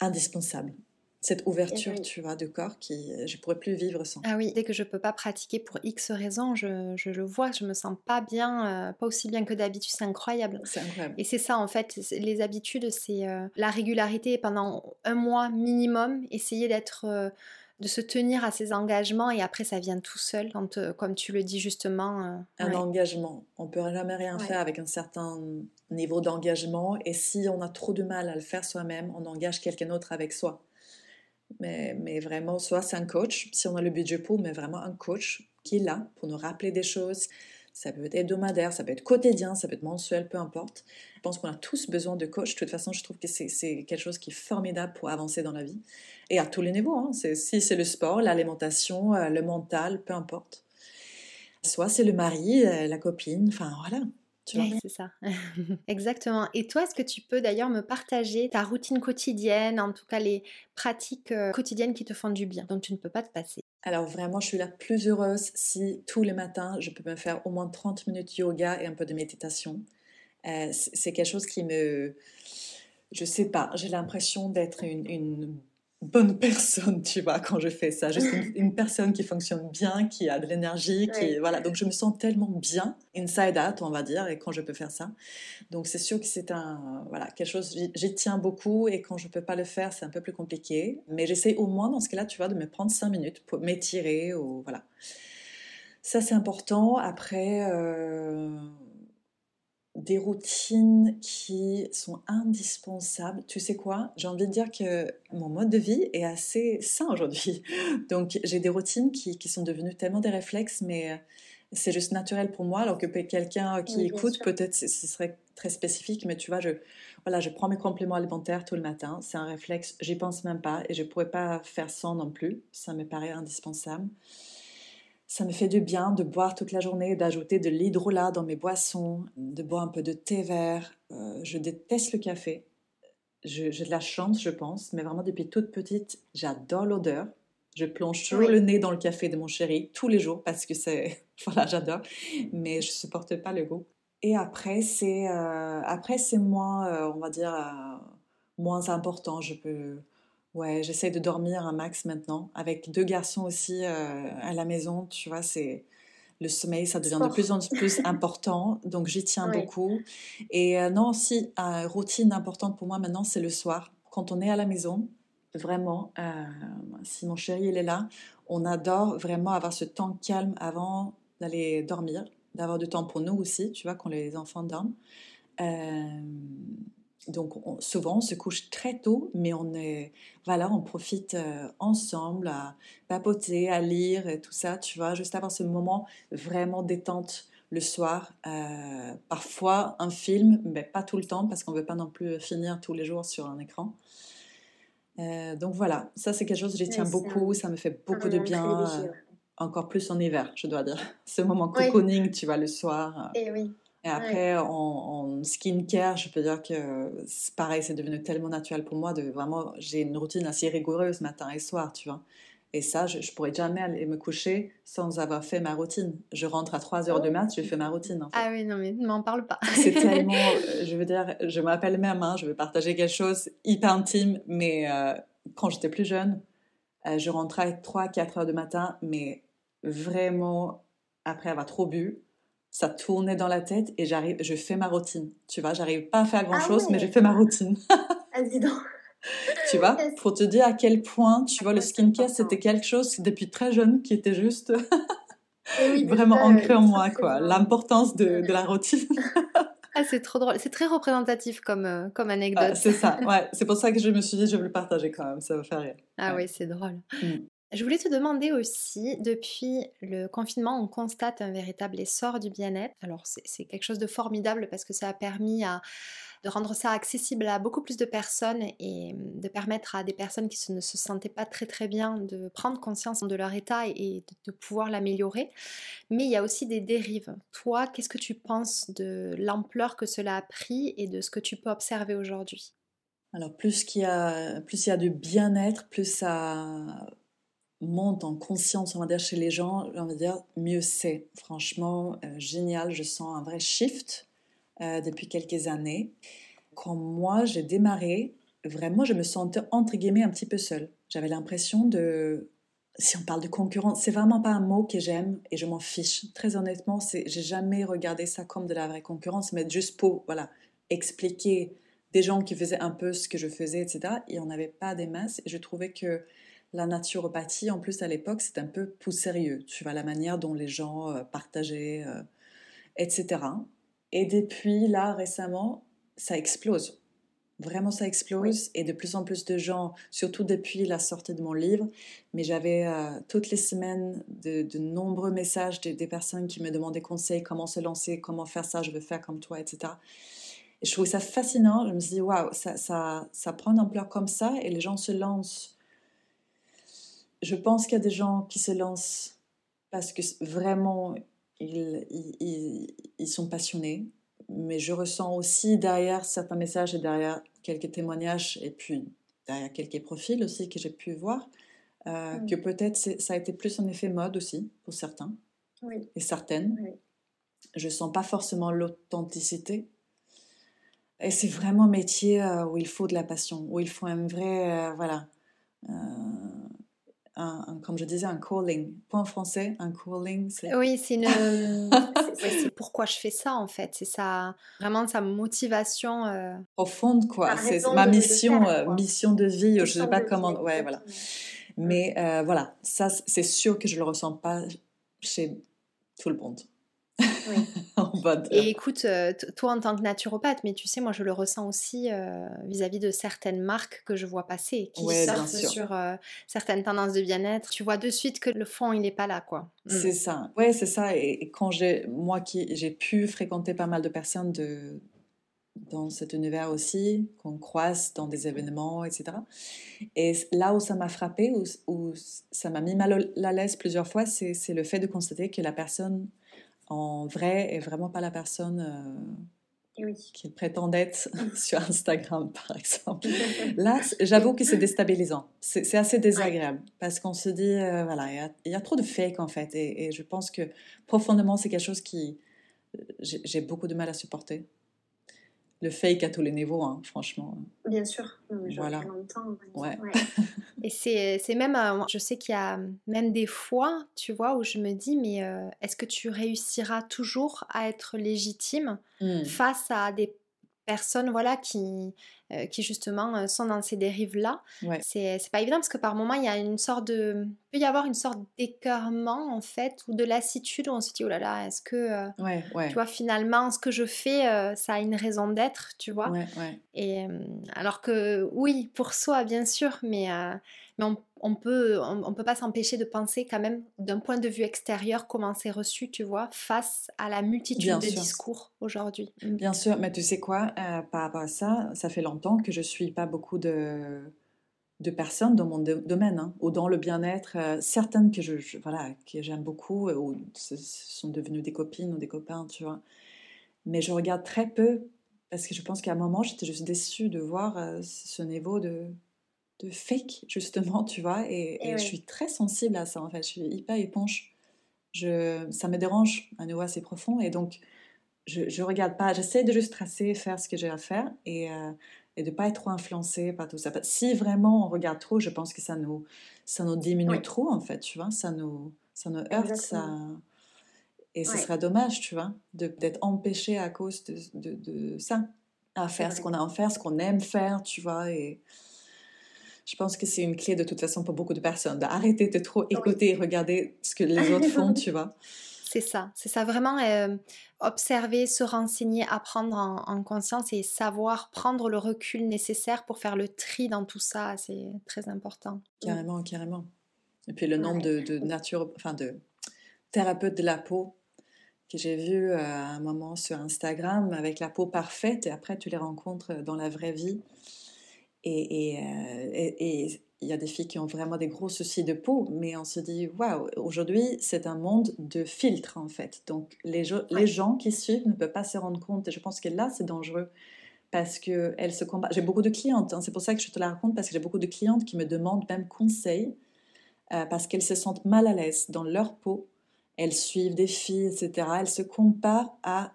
S2: indispensable. Cette ouverture, tu vois, de corps qui je pourrais plus vivre sans.
S1: Ah oui, dès que je peux pas pratiquer pour X raisons, je, je le vois, je me sens pas bien, euh, pas aussi bien que d'habitude, c'est incroyable.
S2: C'est incroyable.
S1: Et c'est ça en fait, les habitudes, c'est euh, la régularité pendant un mois minimum, essayer d'être de se tenir à ses engagements et après ça vient tout seul, quand, euh, comme tu le dis justement. Euh,
S2: un engagement. On peut jamais rien faire avec un certain niveau d'engagement et si on a trop de mal à le faire soi-même, on engage quelqu'un d'autre avec soi. Mais, mais vraiment, soit c'est un coach, si on a le budget pour, mais vraiment un coach qui est là pour nous rappeler des choses, ça peut être hebdomadaire, ça peut être quotidien, ça peut être mensuel, peu importe. Je pense qu'on a tous besoin de coach. De toute façon, je trouve que c'est quelque chose qui est formidable pour avancer dans la vie. Et à tous les niveaux. Hein. Si c'est le sport, l'alimentation, euh, le mental, peu importe. Soit c'est le mari, euh, la copine, enfin voilà.
S1: Oui, c'est ça. Exactement. Et toi, est-ce que tu peux d'ailleurs me partager ta routine quotidienne, en tout cas les pratiques euh, quotidiennes qui te font du bien, dont tu ne peux pas te passer?
S2: Alors vraiment, je suis la plus heureuse si tous les matins, je peux me faire au moins 30 minutes yoga et un peu de méditation. Euh, c'est quelque chose qui me... Je sais pas, j'ai l'impression d'être une, une bonne personne, tu vois, quand je fais ça. Juste une, personne qui fonctionne bien, qui a de l'énergie, qui voilà. Donc je me sens tellement bien, inside out, on va dire, et quand je peux faire ça. Donc c'est sûr que c'est un voilà quelque chose. J'y tiens beaucoup et quand je peux pas le faire, c'est un peu plus compliqué. Mais j'essaie au moins dans ce cas-là, tu vois, de me prendre cinq minutes pour m'étirer ou voilà. Ça c'est important. Après. Euh des routines qui sont indispensables. Tu sais quoi? J'ai envie de dire que mon mode de vie est assez sain aujourd'hui. Donc j'ai des routines qui, sont devenues tellement des réflexes, mais euh, c'est juste naturel pour moi. Alors que quelqu'un qui écoute, peut-être ce serait très spécifique, mais tu vois, je, voilà, je prends mes compléments alimentaires tout le matin. C'est un réflexe, j'y pense même pas et je pourrais pas faire sans non plus. Ça me paraît indispensable. Ça me fait du bien de boire toute la journée, d'ajouter de l'hydrolat dans mes boissons, de boire un peu de thé vert. Euh, je déteste le café. J'ai de la chance, je pense, mais vraiment depuis toute petite, j'adore l'odeur. Je plonge toujours le nez dans le café de mon chéri tous les jours parce que c'est voilà, j'adore, mais je supporte pas le goût. Et après c'est euh, après c'est moins, euh, on va dire moins important. Je peux Ouais, j'essaie de dormir un max maintenant. Avec deux garçons aussi euh, à la maison, tu vois, c'est le sommeil, ça devient de plus en plus important. Donc j'y tiens beaucoup. Et euh, non, si, une routine importante pour moi maintenant, c'est le soir. Quand on est à la maison, vraiment, euh, si mon chéri il est là, on adore vraiment avoir ce temps calme avant d'aller dormir, d'avoir du temps pour nous aussi, tu vois, quand les enfants dorment. Donc souvent on se couche très tôt, mais on est voilà, on profite ensemble à papoter, à lire et tout ça, tu vois, juste avoir ce moment vraiment détente le soir. parfois un film, mais pas tout le temps parce qu'on veut pas non plus finir tous les jours sur un écran. donc voilà, ça c'est quelque chose que j'y tiens beaucoup, ça me fait beaucoup de bien, encore plus en hiver, je dois dire. Ce moment cocooning, tu vois, le soir.
S1: Et oui.
S2: Et après, en, en, skincare, je peux dire que c'est pareil, c'est devenu tellement naturel pour moi de vraiment, j'ai une routine assez rigoureuse matin et soir, tu vois. Et ça, je, ne pourrais jamais aller me coucher sans avoir fait ma routine. Je rentre à 3 heures du mat, je fais ma routine. En fait.
S1: Ah oui, non, mais ne m'en parle pas.
S2: c'est tellement, je veux dire, je m'appelle même, hein, je veux partager quelque chose hyper intime, mais euh, quand j'étais plus jeune, euh, je rentrais à 3-4 heures du matin, mais vraiment, après avoir trop bu, ça tournait dans la tête et j'arrive, je fais ma routine. Tu vois, j'arrive pas à faire grand chose, mais j'ai fait ma routine.
S1: ah, dis donc.
S2: tu vois, pour te dire à quel point, tu vois, le skincare, c'était quelque chose depuis très jeune qui était juste vraiment ancré en moi, quoi. L'importance de, de, la routine.
S1: ah, c'est trop drôle. C'est très représentatif comme, euh, comme anecdote.
S2: c'est ça, ouais. C'est pour ça que je me suis dit, je vais le partager quand même, ça va faire rire.
S1: Ah oui, c'est drôle. Mm. Je voulais te demander aussi, depuis le confinement, on constate un véritable essor du bien-être. Alors c'est quelque chose de formidable parce que ça a permis de rendre ça accessible à beaucoup plus de personnes et de permettre à des personnes qui ne se sentaient pas très très bien de prendre conscience de leur état et de, pouvoir l'améliorer. Mais il y a aussi des dérives. Toi, qu'est-ce que tu penses de l'ampleur que cela a pris et de ce que tu peux observer aujourd'hui?
S2: Alors plus qu'il y a, plus il y a de bien-être, plus ça, monte en conscience, on va dire, chez les gens, on va dire, mieux c'est. Franchement, euh, génial, je sens un vrai shift euh, depuis quelques années. Quand moi, j'ai démarré, vraiment, je me sentais, entre guillemets, un petit peu seule. J'avais l'impression de... Si on parle de concurrence, c'est vraiment pas un mot que j'aime et je m'en fiche. Très honnêtement, j'ai jamais regardé ça comme de la vraie concurrence, mais juste pour, voilà, expliquer des gens qui faisaient un peu ce que je faisais, etc. Il n'y en avait pas des masses et je trouvais que la naturopathie, en plus à l'époque, c'est un peu plus sérieux. Tu vois la manière dont les gens euh, partageaient, euh, etc. Et depuis là, récemment, ça explose. Vraiment, ça explose. Et de plus en plus de gens, surtout depuis la sortie de mon livre, mais j'avais euh, toutes les semaines de, nombreux messages des, personnes qui me demandaient conseils, comment se lancer, comment faire ça, je veux faire comme toi, etc. Et je trouvais ça fascinant. Je me suis dit, waouh, ça, ça, ça prend une ampleur comme ça et les gens se lancent je pense qu'il y a des gens qui se lancent parce que vraiment, ils, ils, sont passionnés. Mais je ressens aussi derrière certains messages et derrière quelques témoignages et puis derrière quelques profils aussi que j'ai pu voir, euh, mm. que peut-être ça a été plus un effet mode aussi pour certains et certaines. Oui. Je sens pas forcément l'authenticité. Et c'est vraiment un métier euh, où il faut de la passion, où il faut un vrai, euh, voilà, un, comme je disais, un calling. Point français, un calling.
S1: Oui, c'est une. c'est pourquoi je fais ça en fait. C'est ça, vraiment sa motivation. Euh...
S2: Profonde quoi. C'est ma mission, euh, mission de vie. je sais pas comment. Ouais, voilà. Mais euh, voilà, ça, c'est sûr que je le ressens pas chez tout le monde.
S1: Et écoute, euh, toi en tant que naturopathe, mais tu sais, moi je le ressens aussi euh, vis-à-vis de certaines marques que je vois passer, qui sortent sur euh, certaines tendances de bien-être. Tu vois de suite que le fond, il n'est pas là, quoi.
S2: Mm. C'est ça. Ouais, c'est ça. Et, quand j'ai, moi qui j'ai pu fréquenter pas mal de personnes de, dans cet univers aussi, qu'on croise dans des événements, etc. Et là où ça m'a frappé, où, où ça m'a mis mal à l'aise plusieurs fois, c'est le fait de constater que la personne en vrai est vraiment pas la personne euh, qu'il prétend être sur Instagram, par exemple. Là, j'avoue que c'est déstabilisant. C'est assez désagréable parce qu'on se dit, euh, voilà, il y, a trop de fake en fait. Et, et je pense que profondément, c'est quelque chose qui j'ai beaucoup de mal à supporter le fake à tous les niveaux, hein, franchement.
S1: Bien sûr. voilà. Ouais. Et c'est même, euh, je sais qu'il y a même des fois, tu vois, où je me dis, mais euh, est-ce que tu réussiras toujours à être légitime hmm. face à des personnes voilà, qui, euh, qui justement sont dans ces dérives-là?
S2: Ouais.
S1: C'est pas évident parce que par moment, il y a une sorte de. Peut y avoir une sorte d'écœurement en fait, ou de lassitude où on se dit oh là là, est-ce que. euh,
S2: Ouais, ouais.
S1: tu vois, finalement, ce que je fais, euh, ça a une raison d'être, tu vois?
S2: Ouais.
S1: Et euh, alors que oui, pour soi, bien sûr, mais, euh, mais on, on peut, on, on peut pas s'empêcher de penser quand même d'un point de vue extérieur comment c'est reçu, tu vois, face à la multitude
S2: Bien
S1: de
S2: sûr.
S1: discours aujourd'hui.
S2: Bien sûr, mais tu sais quoi, par rapport à ça, ça fait longtemps que je suis pas beaucoup de, de personnes dans mon do- domaine, hein, ou dans le bien-être. euh, certaines que je, je- voilà, que j'aime beaucoup, euh, ou ce ce sont devenues des copines ou des copains, tu vois. Mais je regarde très peu, parce que je pense qu'à un moment, j'étais juste déçue de voir euh, ce niveau de, de fake, justement, tu vois. Et,
S1: Eh
S2: et
S1: oui.
S2: je suis très sensible à ça, en fait. Je suis hyper éponge. Je, ça me dérange à nouveau assez profond. Et donc, je, je regarde pas. J'essaie de juste tracer, faire ce que j'ai à faire et, euh, et de pas être trop influencée par tout ça. Si vraiment on regarde trop, je pense que ça nous, ça nous diminue
S1: Oui.
S2: trop, en fait, tu vois. Ça nous, ça nous heurte, ça... Et ce
S1: Ouais.
S2: serait dommage, tu vois, d'être empêché à cause de, de, de ça, à faire ce qu'on a à faire, ce qu'on aime faire, tu vois. Et je pense que c'est une clé de toute façon pour beaucoup de personnes, d'arrêter de trop écouter et regarder ce que les autres font, tu vois.
S1: C'est ça, c'est ça vraiment euh, observer, se renseigner, apprendre en, en conscience et savoir prendre le recul nécessaire pour faire le tri dans tout ça, c'est très important.
S2: Carrément, carrément. Et puis le nombre de, de nature, enfin de thérapeutes de la peau que j'ai vu euh, à un moment sur Instagram avec la peau parfaite et après tu les rencontres dans la vraie vie. Et et, euh, et- et il y a des filles qui ont vraiment des gros soucis de peau, mais on se dit, waouh, aujourd'hui c'est un monde de filtres en fait. Donc les,
S1: Ouais.
S2: les gens qui suivent ne peuvent pas se rendre compte et je pense que là c'est dangereux parce qu'elles se combattent. J'ai beaucoup de clientes, hein, c'est pour ça que je te la raconte, parce que j'ai beaucoup de clientes qui me demandent même conseil euh, parce qu'elles se sentent mal à l'aise dans leur peau. Elles suivent des filles, etc. Elles se comparent à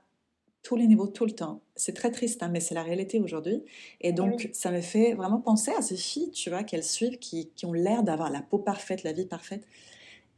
S2: tous les niveaux, tout le temps. C'est très triste, hein, mais c'est la réalité aujourd'hui. Et donc,
S1: oui.
S2: ça me fait vraiment penser à ces filles, tu vois, qu'elles suivent, qui, qui ont l'air d'avoir la peau parfaite, la vie parfaite.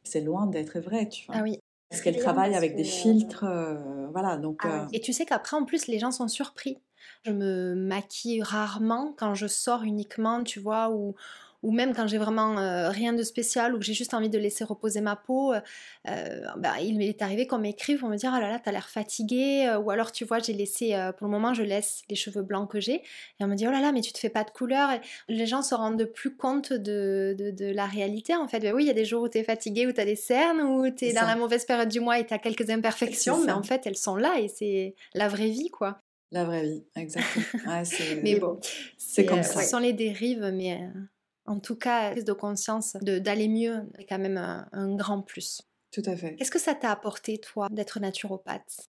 S2: C'est loin d'être vrai, tu vois.
S1: Ah oui.
S2: Parce qu'elles travaillent avec des
S1: que-
S2: filtres, euh, voilà, donc...
S1: Ah
S2: euh.
S1: Et tu sais qu'après, en plus, les gens sont surpris. Je me maquille rarement quand je sors uniquement, tu vois, ou, ou même quand j'ai vraiment euh, rien de spécial ou que j'ai juste envie de laisser reposer ma peau. euh, euh, bah, il m'est arrivé qu'on m'écrive pour me dire Ah là là, t'as l'air fatiguée. Ou alors, tu vois, j'ai laissé, pour le moment, je laisse les cheveux blancs que j'ai. Et on me dit Oh là là, mais tu te fais pas de couleur. Et les gens se rendent plus compte de, de, de la réalité, en fait. Ben oui, il y a des jours où t'es fatiguée, où t'as des cernes, où t'es dans
S2: ça.
S1: la mauvaise période du mois et t'as quelques imperfections, mais en fait, elles sont là et c'est la vraie vie, quoi.
S2: La vraie vie, exactement. Ouais,
S1: Mais bon,
S2: c'est comme
S1: euh,
S2: ça.
S1: Ce sont les dérives, mais euh, en tout cas, prise de conscience d'aller mieux est quand même un, un grand plus.
S2: Tout à fait.
S1: Qu'est-ce que ça t'a apporté, toi, d'être naturopathe?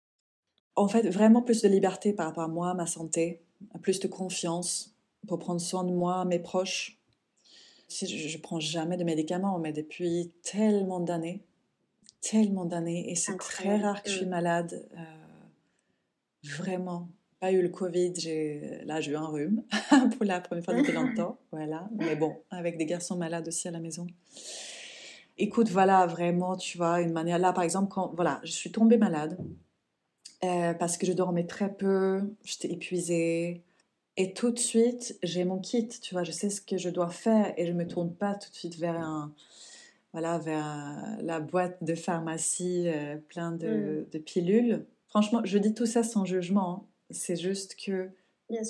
S2: En fait, vraiment plus de liberté par rapport à moi, ma santé, plus de confiance pour prendre soin de moi, mes proches. Je, je prends jamais de médicaments, mais depuis tellement d'années, tellement d'années, et c'est très rare que je suis
S1: Mm.
S2: malade. euh, vraiment, pas eu le Covid. J'ai là, j'ai eu un rhume pour la première fois depuis longtemps, voilà. Mais bon, avec des garçons malades aussi à la maison. Écoute, voilà, vraiment, tu vois, une manière là, par exemple, quand voilà, je suis tombée malade. Euh, parce que je dormais très peu, j'étais épuisée. Et tout de suite, j'ai mon kit, tu vois, je sais ce que je dois faire et je me tourne pas tout de suite vers un, voilà, vers la boîte de pharmacie euh, plein de, de pilules. Franchement, je dis tout ça sans jugement. C'est juste que,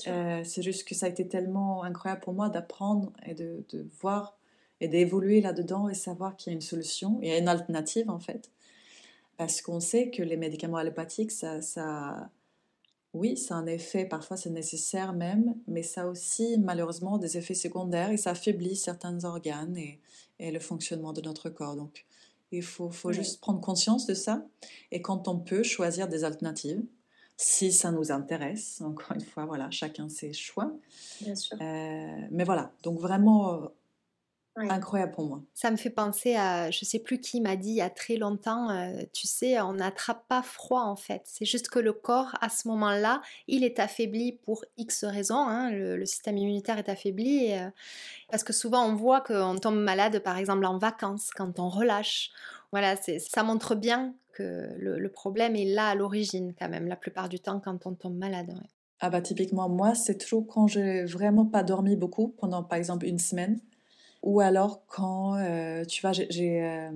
S2: euh, c'est juste que ça a été tellement incroyable pour moi d'apprendre et de, de voir et d'évoluer là-dedans et savoir qu'il y a une solution, il y a une alternative en fait. Parce qu'on sait que les médicaments allopathiques, ça, ça, oui, ça a un effet, parfois c'est nécessaire même, mais ça a aussi malheureusement des effets secondaires et ça affaiblit certains organes et, et le fonctionnement de notre corps. Donc il faut, faut
S1: Oui.
S2: juste prendre conscience de ça et quand on peut choisir des alternatives, si ça nous intéresse, encore une fois, voilà, chacun ses choix.
S1: Bien sûr.
S2: Euh, mais voilà, donc vraiment euh,
S1: Ouais.
S2: incroyable pour moi.
S1: Ça me fait penser à, je sais plus qui m'a dit il y a très longtemps, euh, tu sais, on n'attrape pas froid en fait. C'est juste que le corps, à ce moment-là, il est affaibli pour X raisons. hein, le, le système immunitaire est affaibli. et, euh, parce que souvent, on voit qu'on tombe malade, par exemple, en vacances, quand on relâche. Voilà, c'est- ça montre bien que le, le problème est là à l'origine, quand même, la plupart du temps, quand on tombe malade. ouais.
S2: Ah bah typiquement, moi, c'est toujours quand j'ai vraiment pas dormi beaucoup, pendant par exemple une semaine, ou alors quand, euh, tu vois, j'ai euh,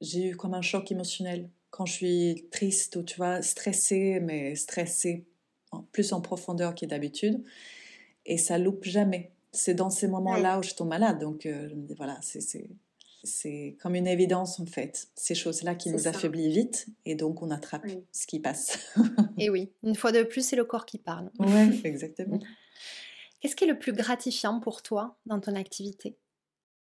S2: j'ai eu comme un choc émotionnel, quand je suis triste ou tu vois, stressée, mais stressée plus en profondeur que d'habitude, et ça loupe jamais. C'est dans ces moments-là où je tombe malade, donc euh, je me dis, voilà, c'est c'est comme une évidence en fait, ces choses-là qui nous affaiblissent vite et donc on attrape ce qui passe.
S1: et oui, une fois de plus, c'est le corps qui parle.
S2: Oui, exactement.
S1: Qu'est-ce qui est le plus gratifiant pour toi dans ton activité?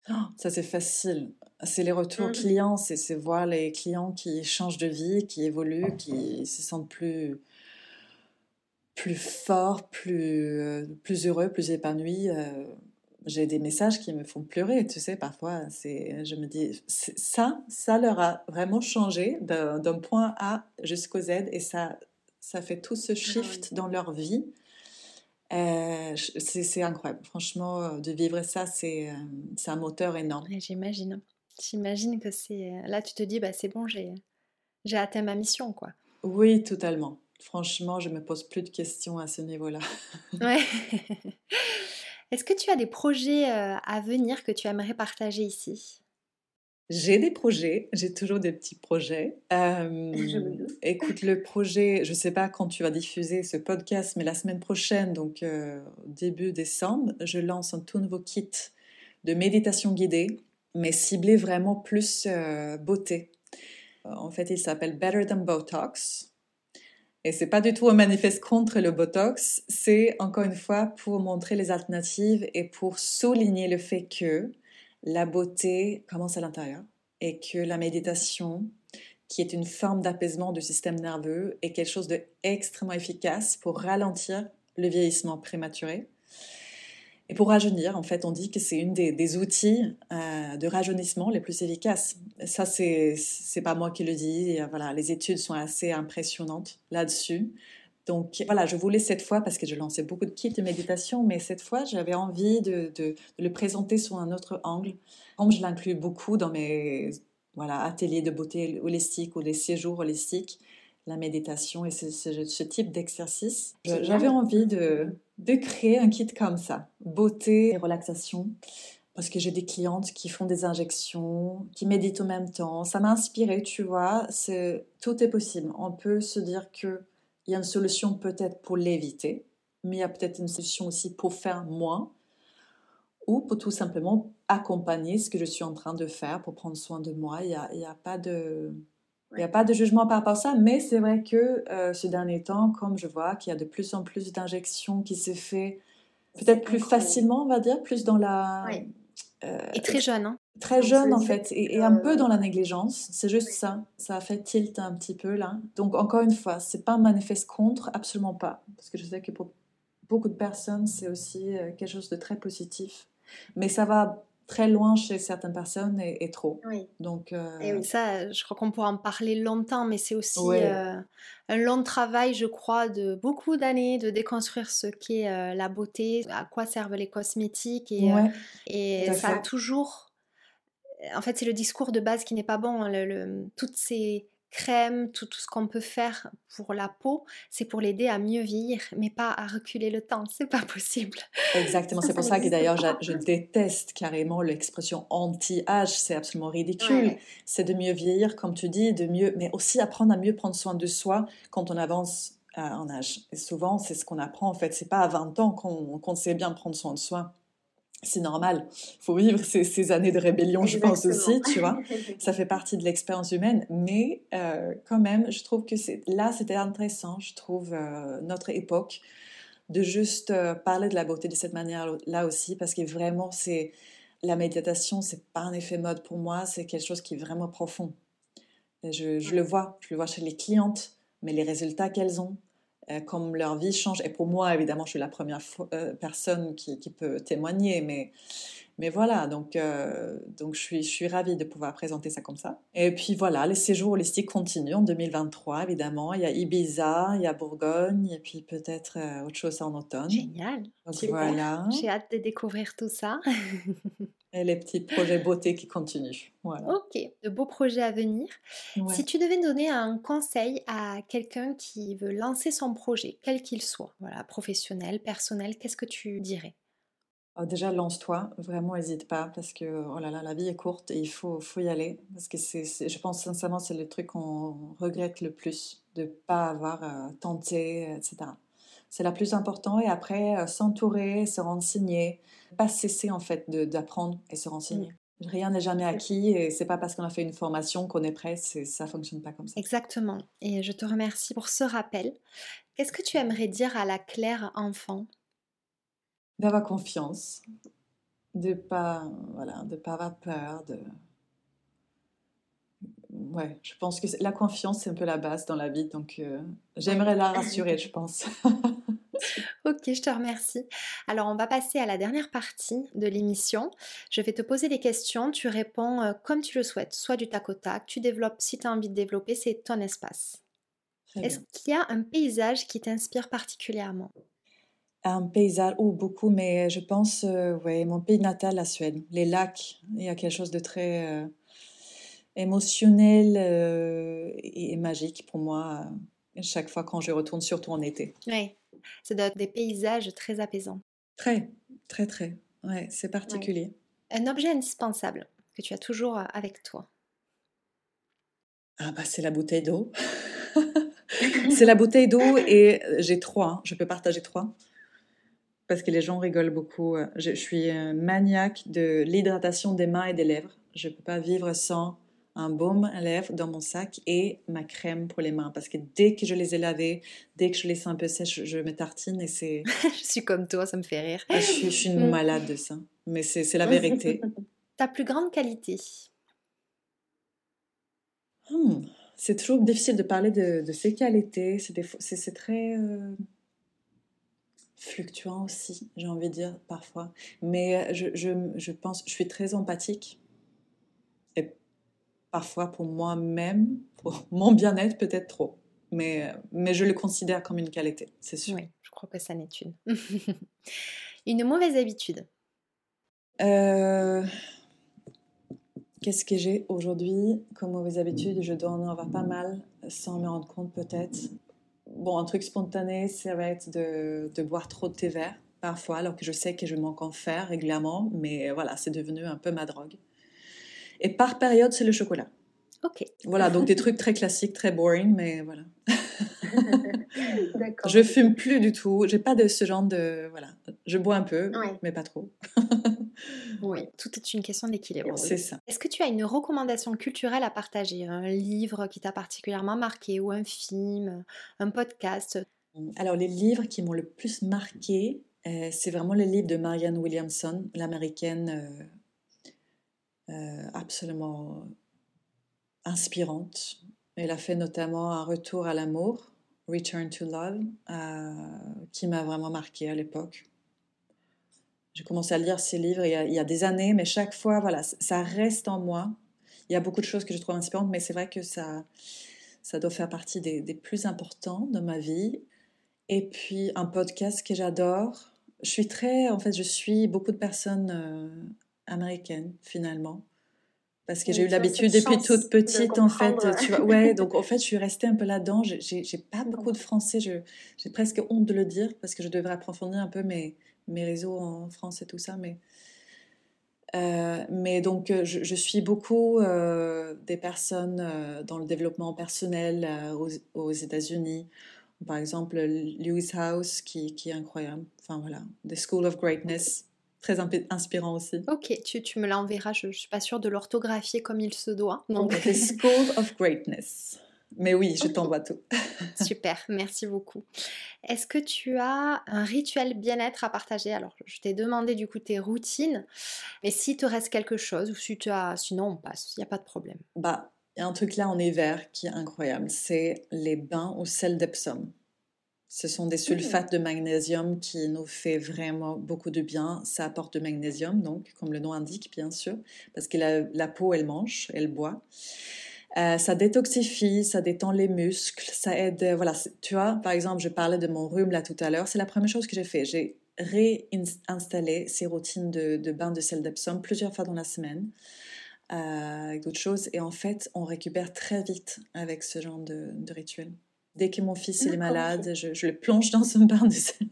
S2: Oh, Ça c'est facile. C'est les retours mmh. clients, c'est voir les clients qui changent de vie, qui évoluent, qui se sentent plus plus forts, plus, euh, plus heureux, plus épanouis. Euh, j'ai des messages qui me font pleurer, tu sais, parfois, c'est, je me dis, ça, ça leur a vraiment changé d'un point A jusqu'au Z et ça, ça fait tout ce shift dans leur vie. Euh, c'est incroyable, franchement, euh, de vivre ça, c'est euh, un moteur énorme.
S1: J'imagine, j'imagine que c'est, là, tu te dis, bah, c'est bon, j'ai atteint ma mission, quoi.
S2: Oui, totalement. Franchement, je me pose plus de questions à ce niveau-là.
S1: ouais. Est-ce que tu as des projets euh, à venir que tu aimerais partager ici?
S2: J'ai des projets, j'ai toujours des petits projets. Euh, écoute, le projet, je ne sais pas quand tu vas diffuser ce podcast, mais la semaine prochaine, donc euh, début décembre, je lance un tout nouveau kit de méditation guidée, mais ciblé vraiment plus beauté. En fait, il s'appelle Better Than Botox. Et c'est pas du tout un manifeste contre le Botox, c'est encore une fois pour montrer les alternatives et pour souligner le fait que la beauté commence à l'intérieur et que la méditation, qui est une forme d'apaisement du système nerveux, est quelque chose d'extrêmement efficace pour ralentir le vieillissement prématuré et pour rajeunir, en fait, on dit que c'est une des, outils euh, de rajeunissement les plus efficaces. Ça, c'est c'est pas moi qui le dis. Euh, voilà, les études sont assez impressionnantes là-dessus. Donc voilà, je voulais cette fois, parce que je lançais beaucoup de kits de méditation, mais cette fois, j'avais envie de, de, le présenter sous un autre angle. Comme je l'inclus beaucoup dans mes voilà, ateliers de beauté holistique ou les séjours holistiques, la méditation et ce, ce type d'exercice, j'avais envie de, de créer un kit comme ça, beauté et relaxation, parce que j'ai des clientes qui font des injections, qui méditent au même temps. Ça m'a inspiré, tu vois, c'est, tout est possible. On peut se dire qu'il y a une solution peut-être pour l'éviter, mais il y a peut-être une solution aussi pour faire moins, ou pour tout simplement accompagner ce que je suis en train de faire pour prendre soin de moi. Il n'y a, y a pas de... Il n'y a pas de jugement par rapport à ça, mais c'est vrai que euh, ce dernier temps, comme je vois qu'il y a de plus en plus d'injections qui se fait peut-être plus facilement, on va dire, plus dans la...
S1: Euh, et très jeune, hein.
S2: Très jeune en fait, et, un peu dans la négligence, c'est juste ça, ça a fait tilt un petit peu là. Donc encore une fois, c'est pas un manifeste contre, absolument pas, parce que je sais que pour beaucoup de personnes, c'est aussi euh, quelque chose de très positif. Mais ça va très loin chez certaines personnes et, trop.
S1: Oui.
S2: Donc, euh,
S1: et oui, ça, je crois qu'on pourra en parler longtemps, mais c'est aussi euh, un long travail, je crois, de beaucoup d'années de déconstruire ce qu'est euh, la beauté, à quoi servent les cosmétiques. Et, et ça a toujours. En fait, c'est le discours de base qui n'est pas bon. Hein, le, toutes ces crème, tout, tout ce qu'on peut faire pour la peau, c'est pour l'aider à mieux vieillir, mais pas à reculer le temps. C'est pas possible.
S2: Exactement. C'est pour ça que d'ailleurs, je, déteste carrément l'expression anti-âge. C'est absolument ridicule. C'est de mieux vieillir, comme tu dis, de mieux, mais aussi apprendre à mieux prendre soin de soi quand on avance euh, en âge. Et souvent, c'est ce qu'on apprend en fait. C'est pas à 20 ans qu'on sait bien prendre soin de soi c'est normal. Il faut vivre ces, années de rébellion, je pense aussi, tu vois. Ça fait partie de l'expérience humaine. Mais euh, quand même, je trouve que là, c'était intéressant, je trouve, euh, notre époque, de juste euh, parler de la beauté de cette manière-là aussi, parce que vraiment, c'est la méditation, c'est pas un effet mode pour moi, c'est quelque chose qui est vraiment profond. je, je le vois, je le vois chez les clientes, mais les résultats qu'elles ont, comme leur vie change. Et pour moi, évidemment, je suis la première euh, personne qui, peut témoigner, mais, mais voilà, donc, euh, donc je, suis, je suis ravie de pouvoir présenter ça comme ça. Et puis voilà, les séjours holistiques continuent en 2023, évidemment. Il y a Ibiza, il y a Bourgogne, et puis peut-être autre chose en automne.
S1: Génial.
S2: Donc voilà.
S1: J'ai hâte de découvrir tout ça.
S2: Et les petits projets beauté qui continuent. Voilà.
S1: Ok, de beaux projets à venir. Si tu devais donner un conseil à quelqu'un qui veut lancer son projet, quel qu'il soit, voilà, professionnel, personnel, qu'est-ce que tu dirais?
S2: Oh, Déjà, lance-toi, vraiment, n'hésite pas, parce que oh là là, la vie est courte et il faut, faut y aller. Parce que c'est, je pense sincèrement, c'est le truc qu'on regrette le plus, de ne pas avoir euh, tenté, etc. C'est la plus importante. Et après, euh, s'entourer, se renseigner, pas cesser en fait d'apprendre et se renseigner. Mm. Rien n'est jamais acquis et c'est pas parce qu'on a fait une formation qu'on est prêt, ça fonctionne pas comme ça.
S1: Exactement. Et je te remercie pour ce rappel. Qu'est-ce que tu aimerais dire à la Claire enfant?
S2: D'avoir confiance, de pas voilà, de pas avoir peur, de ouais, je pense que la confiance c'est un peu la base dans la vie, donc euh, j'aimerais la rassurer, je pense.
S1: ok, je te remercie. Alors, on va passer à la dernière partie de l'émission. Je vais te poser des questions, tu réponds euh, comme tu le souhaites, soit du tac au tac, tu développes si tu as envie de développer, c'est ton espace. Est-ce qu'il y a un paysage qui t'inspire particulièrement?
S2: Un paysage, ou beaucoup, mais je pense, euh, ouais, mon pays natal, la Suède. Les lacs, il y a quelque chose de très euh, émotionnel et, magique pour moi chaque fois quand je retourne, surtout en été.
S1: Oui, ça doit être des paysages très apaisants.
S2: Très, très, très. Ouais, c'est particulier.
S1: Un objet indispensable que tu as toujours euh, avec toi.
S2: Ah bah c'est la bouteille d'eau. c'est la bouteille d'eau et euh, j'ai trois. Hein. Je peux partager trois parce que les gens rigolent beaucoup. Euh, je, suis maniaque de l'hydratation des mains et des lèvres. Je ne peux pas vivre sans un baume à lèvres dans mon sac et ma crème pour les mains. Parce que dès que je les ai lavées, dès que je les sens un peu sèches, je me tartine et c'est...
S1: je suis comme toi, ça me fait rire.
S2: Ah, je, suis, une mm. malade de ça. Mais c'est la vérité.
S1: Ta plus grande qualité?
S2: Hmm, C'est toujours difficile de parler de, de ces qualités. C'est très... Euh, fluctuant aussi, j'ai envie de dire parfois. Mais je, je, je pense, je suis très empathique parfois pour moi-même, pour mon bien-être, peut-être trop. Mais, mais je le considère comme une qualité, c'est sûr.
S1: Oui, je crois que ça n'est une. une mauvaise habitude.
S2: Euh, qu'est-ce que j'ai aujourd'hui comme mauvaise habitude? Je dois en avoir pas mal sans me rendre compte peut-être. Bon, un truc spontané, ça va être de, de boire trop de thé vert parfois, alors que je sais que je manque en fer régulièrement, mais voilà, c'est devenu un peu ma drogue. Et par période, c'est le chocolat.
S1: Ok.
S2: Voilà, donc des trucs très classiques, très boring, mais voilà. D'accord. Je fume plus du tout. J'ai pas de ce genre de voilà. Je bois un peu, mais pas trop.
S1: oui, tout est une question d'équilibre.
S2: C'est ça.
S1: Est-ce que tu as une recommandation culturelle à partager? Un livre qui t'a particulièrement marqué ou un film, un podcast?
S2: Alors les livres qui m'ont le plus marqué, euh, c'est vraiment les livres de Marianne Williamson, l'américaine. Euh, absolument inspirante. Elle a fait notamment un retour à l'amour, Return to Love, euh, qui m'a vraiment marqué à l'époque. J'ai commencé à lire ces livres il y, a, des années, mais chaque fois, voilà, ça reste en moi. Il y a beaucoup de choses que je trouve inspirantes, mais c'est vrai que ça, ça doit faire partie des, plus importants de ma vie. Et puis un podcast que j'adore. Je suis très, en fait, je suis beaucoup de personnes euh, américaine finalement. Parce que j'ai eu l'habitude depuis toute petite en fait tu vois. Ouais donc en fait je suis restée un peu là-dedans. J'ai pas beaucoup de français. J'ai presque honte de le dire parce que je devrais approfondir un peu mes mes réseaux en France et tout ça mais euh, mais donc euh, je, suis beaucoup euh, des personnes dans le développement personnel aux, aux États-Unis. Par exemple Lewis House qui, qui est incroyable. Enfin voilà. The School of Greatness très inspirant aussi.
S1: Ok, tu, tu me l'enverras, je ne suis pas sûre de l'orthographier comme il se doit.
S2: Donc... The School of Greatness. Mais oui, je t'envoie tout.
S1: Super, merci beaucoup. Est-ce que tu as un rituel bien-être à partager? Alors, je t'ai demandé du coup tes routines, mais si te reste quelque chose ou si tu as, sinon on passe, il n'y a pas de problème.
S2: Bah, il y a un truc là en hiver qui est incroyable, c'est les bains au sel d'Epsom. Ce sont des sulfates de magnésium qui nous fait vraiment beaucoup de bien. Ça apporte du magnésium, donc, comme le nom indique, bien sûr, parce que la, peau, elle mange, elle boit. Euh, ça détoxifie, ça détend les muscles, ça aide. Euh, voilà, tu vois, par exemple, je parlais de mon rhume là tout à l'heure. C'est la première chose que j'ai fait. J'ai réinstaller ces routines de, de bain de sel d'Epsom plusieurs fois dans la semaine. Euh, avec d'autres choses. Et en fait, on récupère très vite avec ce genre de, de rituel. Dès que mon fils est malade, je, je, le plonge dans un bain de sel.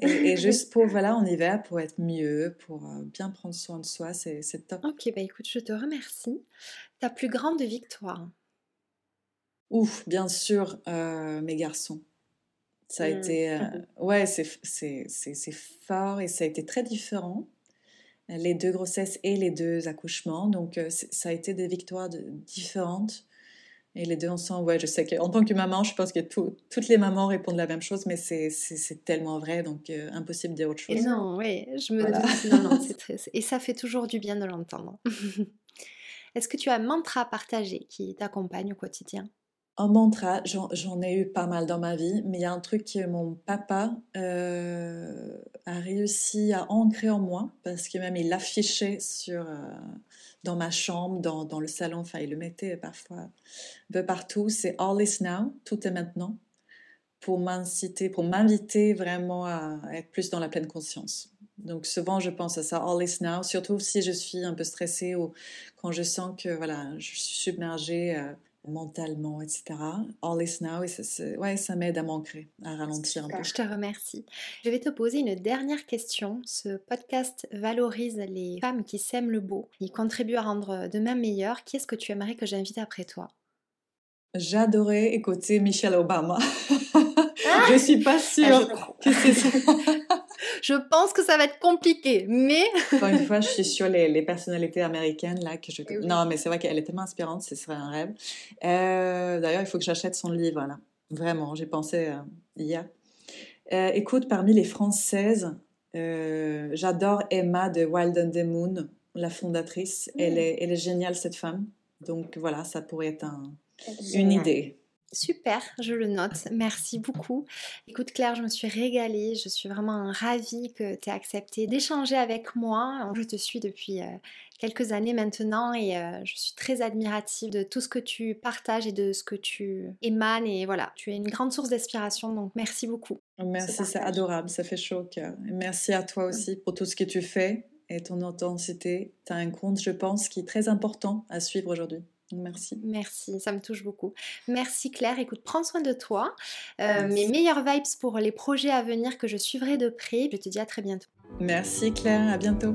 S2: et, juste pour, voilà, en hiver, pour être mieux, pour euh, bien prendre soin de soi, c'est top.
S1: Ok, bah écoute, je te remercie. Ta plus grande victoire?
S2: Ouf, bien sûr, euh, mes garçons. Ça a mmh. été. ouais, c'est fort et ça a été très différent les deux grossesses et les deux accouchements. Donc, euh, ça a été des victoires différentes. Et les deux ensemble, ouais, je sais qu'en tant que maman, je pense que toutes les mamans répondent la même chose, mais c'est tellement vrai, donc euh, impossible de dire autre chose.
S1: Et non, oui, je me dis, non, non, c'est très... Et ça fait toujours du bien de l'entendre. Est-ce que tu as un mantra partagé qui t'accompagne au quotidien?
S2: Un mantra, j'en ai eu pas mal dans ma vie, mais il y a un truc que mon papa euh, a réussi à ancrer en moi, parce que même il l'affichait sur, euh, dans ma chambre, dans, dans, le salon, enfin il le mettait parfois un peu partout, c'est All is now, tout est maintenant, pour m'inciter, pour m'inviter vraiment à être plus dans la pleine conscience. Donc souvent je pense à ça, all is now, surtout si je suis un peu stressée ou quand je sens que voilà, je suis submergée. Mentalement, etc. All is now, et ça, ouais, ça m'aide à m'ancrer, à ralentir un peu.
S1: Je te remercie. Je vais te poser une dernière question. Ce podcast valorise les femmes qui s'aiment le beau. Il contribue à rendre demain meilleur. Qui est-ce que tu aimerais que j'invite après toi?
S2: J'adorais écouter Michelle Obama. Ah je suis pas sûre ah, que c'est ça.
S1: je pense que ça va être compliqué, mais...
S2: Encore une fois, je suis sur les, personnalités américaines, là, que je... Non, mais c'est vrai qu'elle est tellement inspirante, ce serait un rêve. Euh, d'ailleurs, il faut que j'achète son livre, là. Vraiment, j'ai pensé euh, hier. Euh, écoute, parmi les Françaises, j'adore Emma de Wild and the Moon, la fondatrice. Elle, mm. est, elle est géniale, cette femme. Donc voilà, ça pourrait être un, une idée.
S1: Super, je le note. Merci beaucoup. Écoute Claire, je me suis régalée. Je suis vraiment ravie que tu aies accepté d'échanger avec moi. Je te suis depuis euh, quelques années maintenant et euh, je suis très admirative de tout ce que tu partages et de ce que tu émanes. Et voilà, tu es une grande source d'inspiration. Donc merci beaucoup.
S2: Merci, c'est adorable. Ça fait chaud au cœur. Merci à toi aussi pour tout ce que tu fais et ton intensité. Tu as un compte, je pense, qui est très important à suivre aujourd'hui. Merci.
S1: Merci, ça me touche beaucoup. Merci Claire. Écoute, prends soin de toi. Euh, mes meilleures vibes pour les projets à venir que je suivrai de près. Je te dis à très bientôt.
S2: Merci Claire, à bientôt.